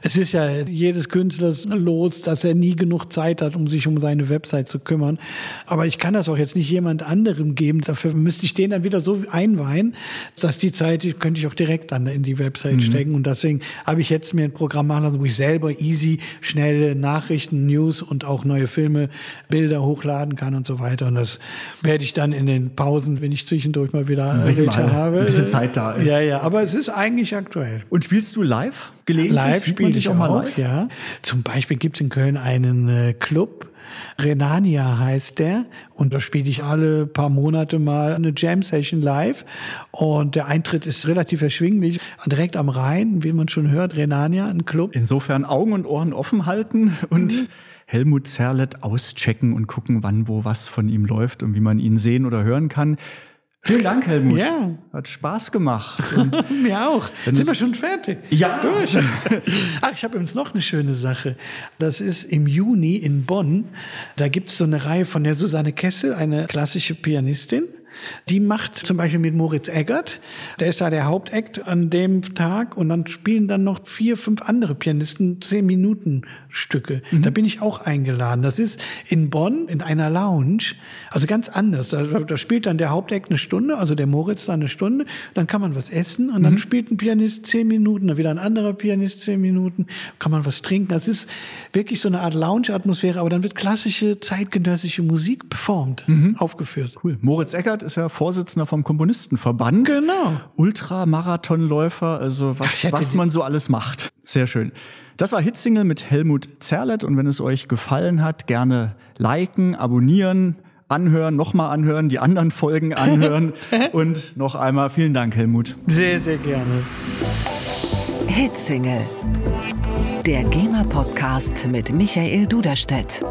Es ist ja jedes Künstlers los, dass er nie genug Zeit hat, um sich um seine Website zu kümmern. Aber ich kann das auch jetzt nicht jemand anderem geben. Dafür müsste ich den dann wieder so einweihen, dass die Zeit die könnte ich auch direkt dann in die Website mhm. stecken. Und deswegen habe ich jetzt mir ein Programm machen lassen, wo ich selber easy, schnelle Nachrichten, News und auch neue Filme, Bilder hochladen kann und so weiter. Und das werde ich dann in den Pausen, wenn ich zwischendurch mal wieder wenn welche mal habe. Ein bisschen Zeit da ist. Ja, ja, aber es ist eigentlich aktuell. Und spielst du live gelegentlich? Live spiele ich auch mal live? ja. Zum Beispiel gibt es in Köln einen äh, Club, Renania heißt der. Und da spiele ich alle paar Monate mal eine Jam Session live. Und der Eintritt ist relativ erschwinglich. Direkt am Rhein, wie man schon hört, Renania, ein Club. Insofern Augen und Ohren offen halten und mhm. Helmut Zerlett auschecken und gucken, wann wo was von ihm läuft und wie man ihn sehen oder hören kann. Vielen Dank, Helmut. Ja. Hat Spaß gemacht. Und Mir auch. Sind wir schon fertig? Ja. Durch. Ach, ich habe übrigens noch eine schöne Sache. Das ist im Juni in Bonn. Da gibt es so eine Reihe von der Susanne Kessel, eine klassische Pianistin. Die macht zum Beispiel mit Moritz Eggert, der ist da der Hauptakt an dem Tag und dann spielen dann noch vier, fünf andere Pianisten zehn Minuten Stücke. Mhm. Da bin ich auch eingeladen. Das ist in Bonn in einer Lounge, also ganz anders. Da, da spielt dann der Hauptakt eine Stunde, also der Moritz dann eine Stunde, dann kann man was essen und mhm. dann spielt ein Pianist zehn Minuten, dann wieder ein anderer Pianist zehn Minuten, kann man was trinken. Das ist wirklich so eine Art Lounge-Atmosphäre, aber dann wird klassische zeitgenössische Musik performt, mhm. aufgeführt. Cool. Moritz Eckert ist ja Vorsitzender vom Komponistenverband. Genau. Ultramarathonläufer, also was, Ach, was man so alles macht. Sehr schön. Das war Hitsingle mit Helmut Zerlett und wenn es euch gefallen hat, gerne liken, abonnieren, anhören, nochmal anhören, die anderen Folgen anhören und noch einmal vielen Dank, Helmut. Sehr, sehr gerne. Hitsingle. Der GEMA-Podcast mit Michael Duderstedt.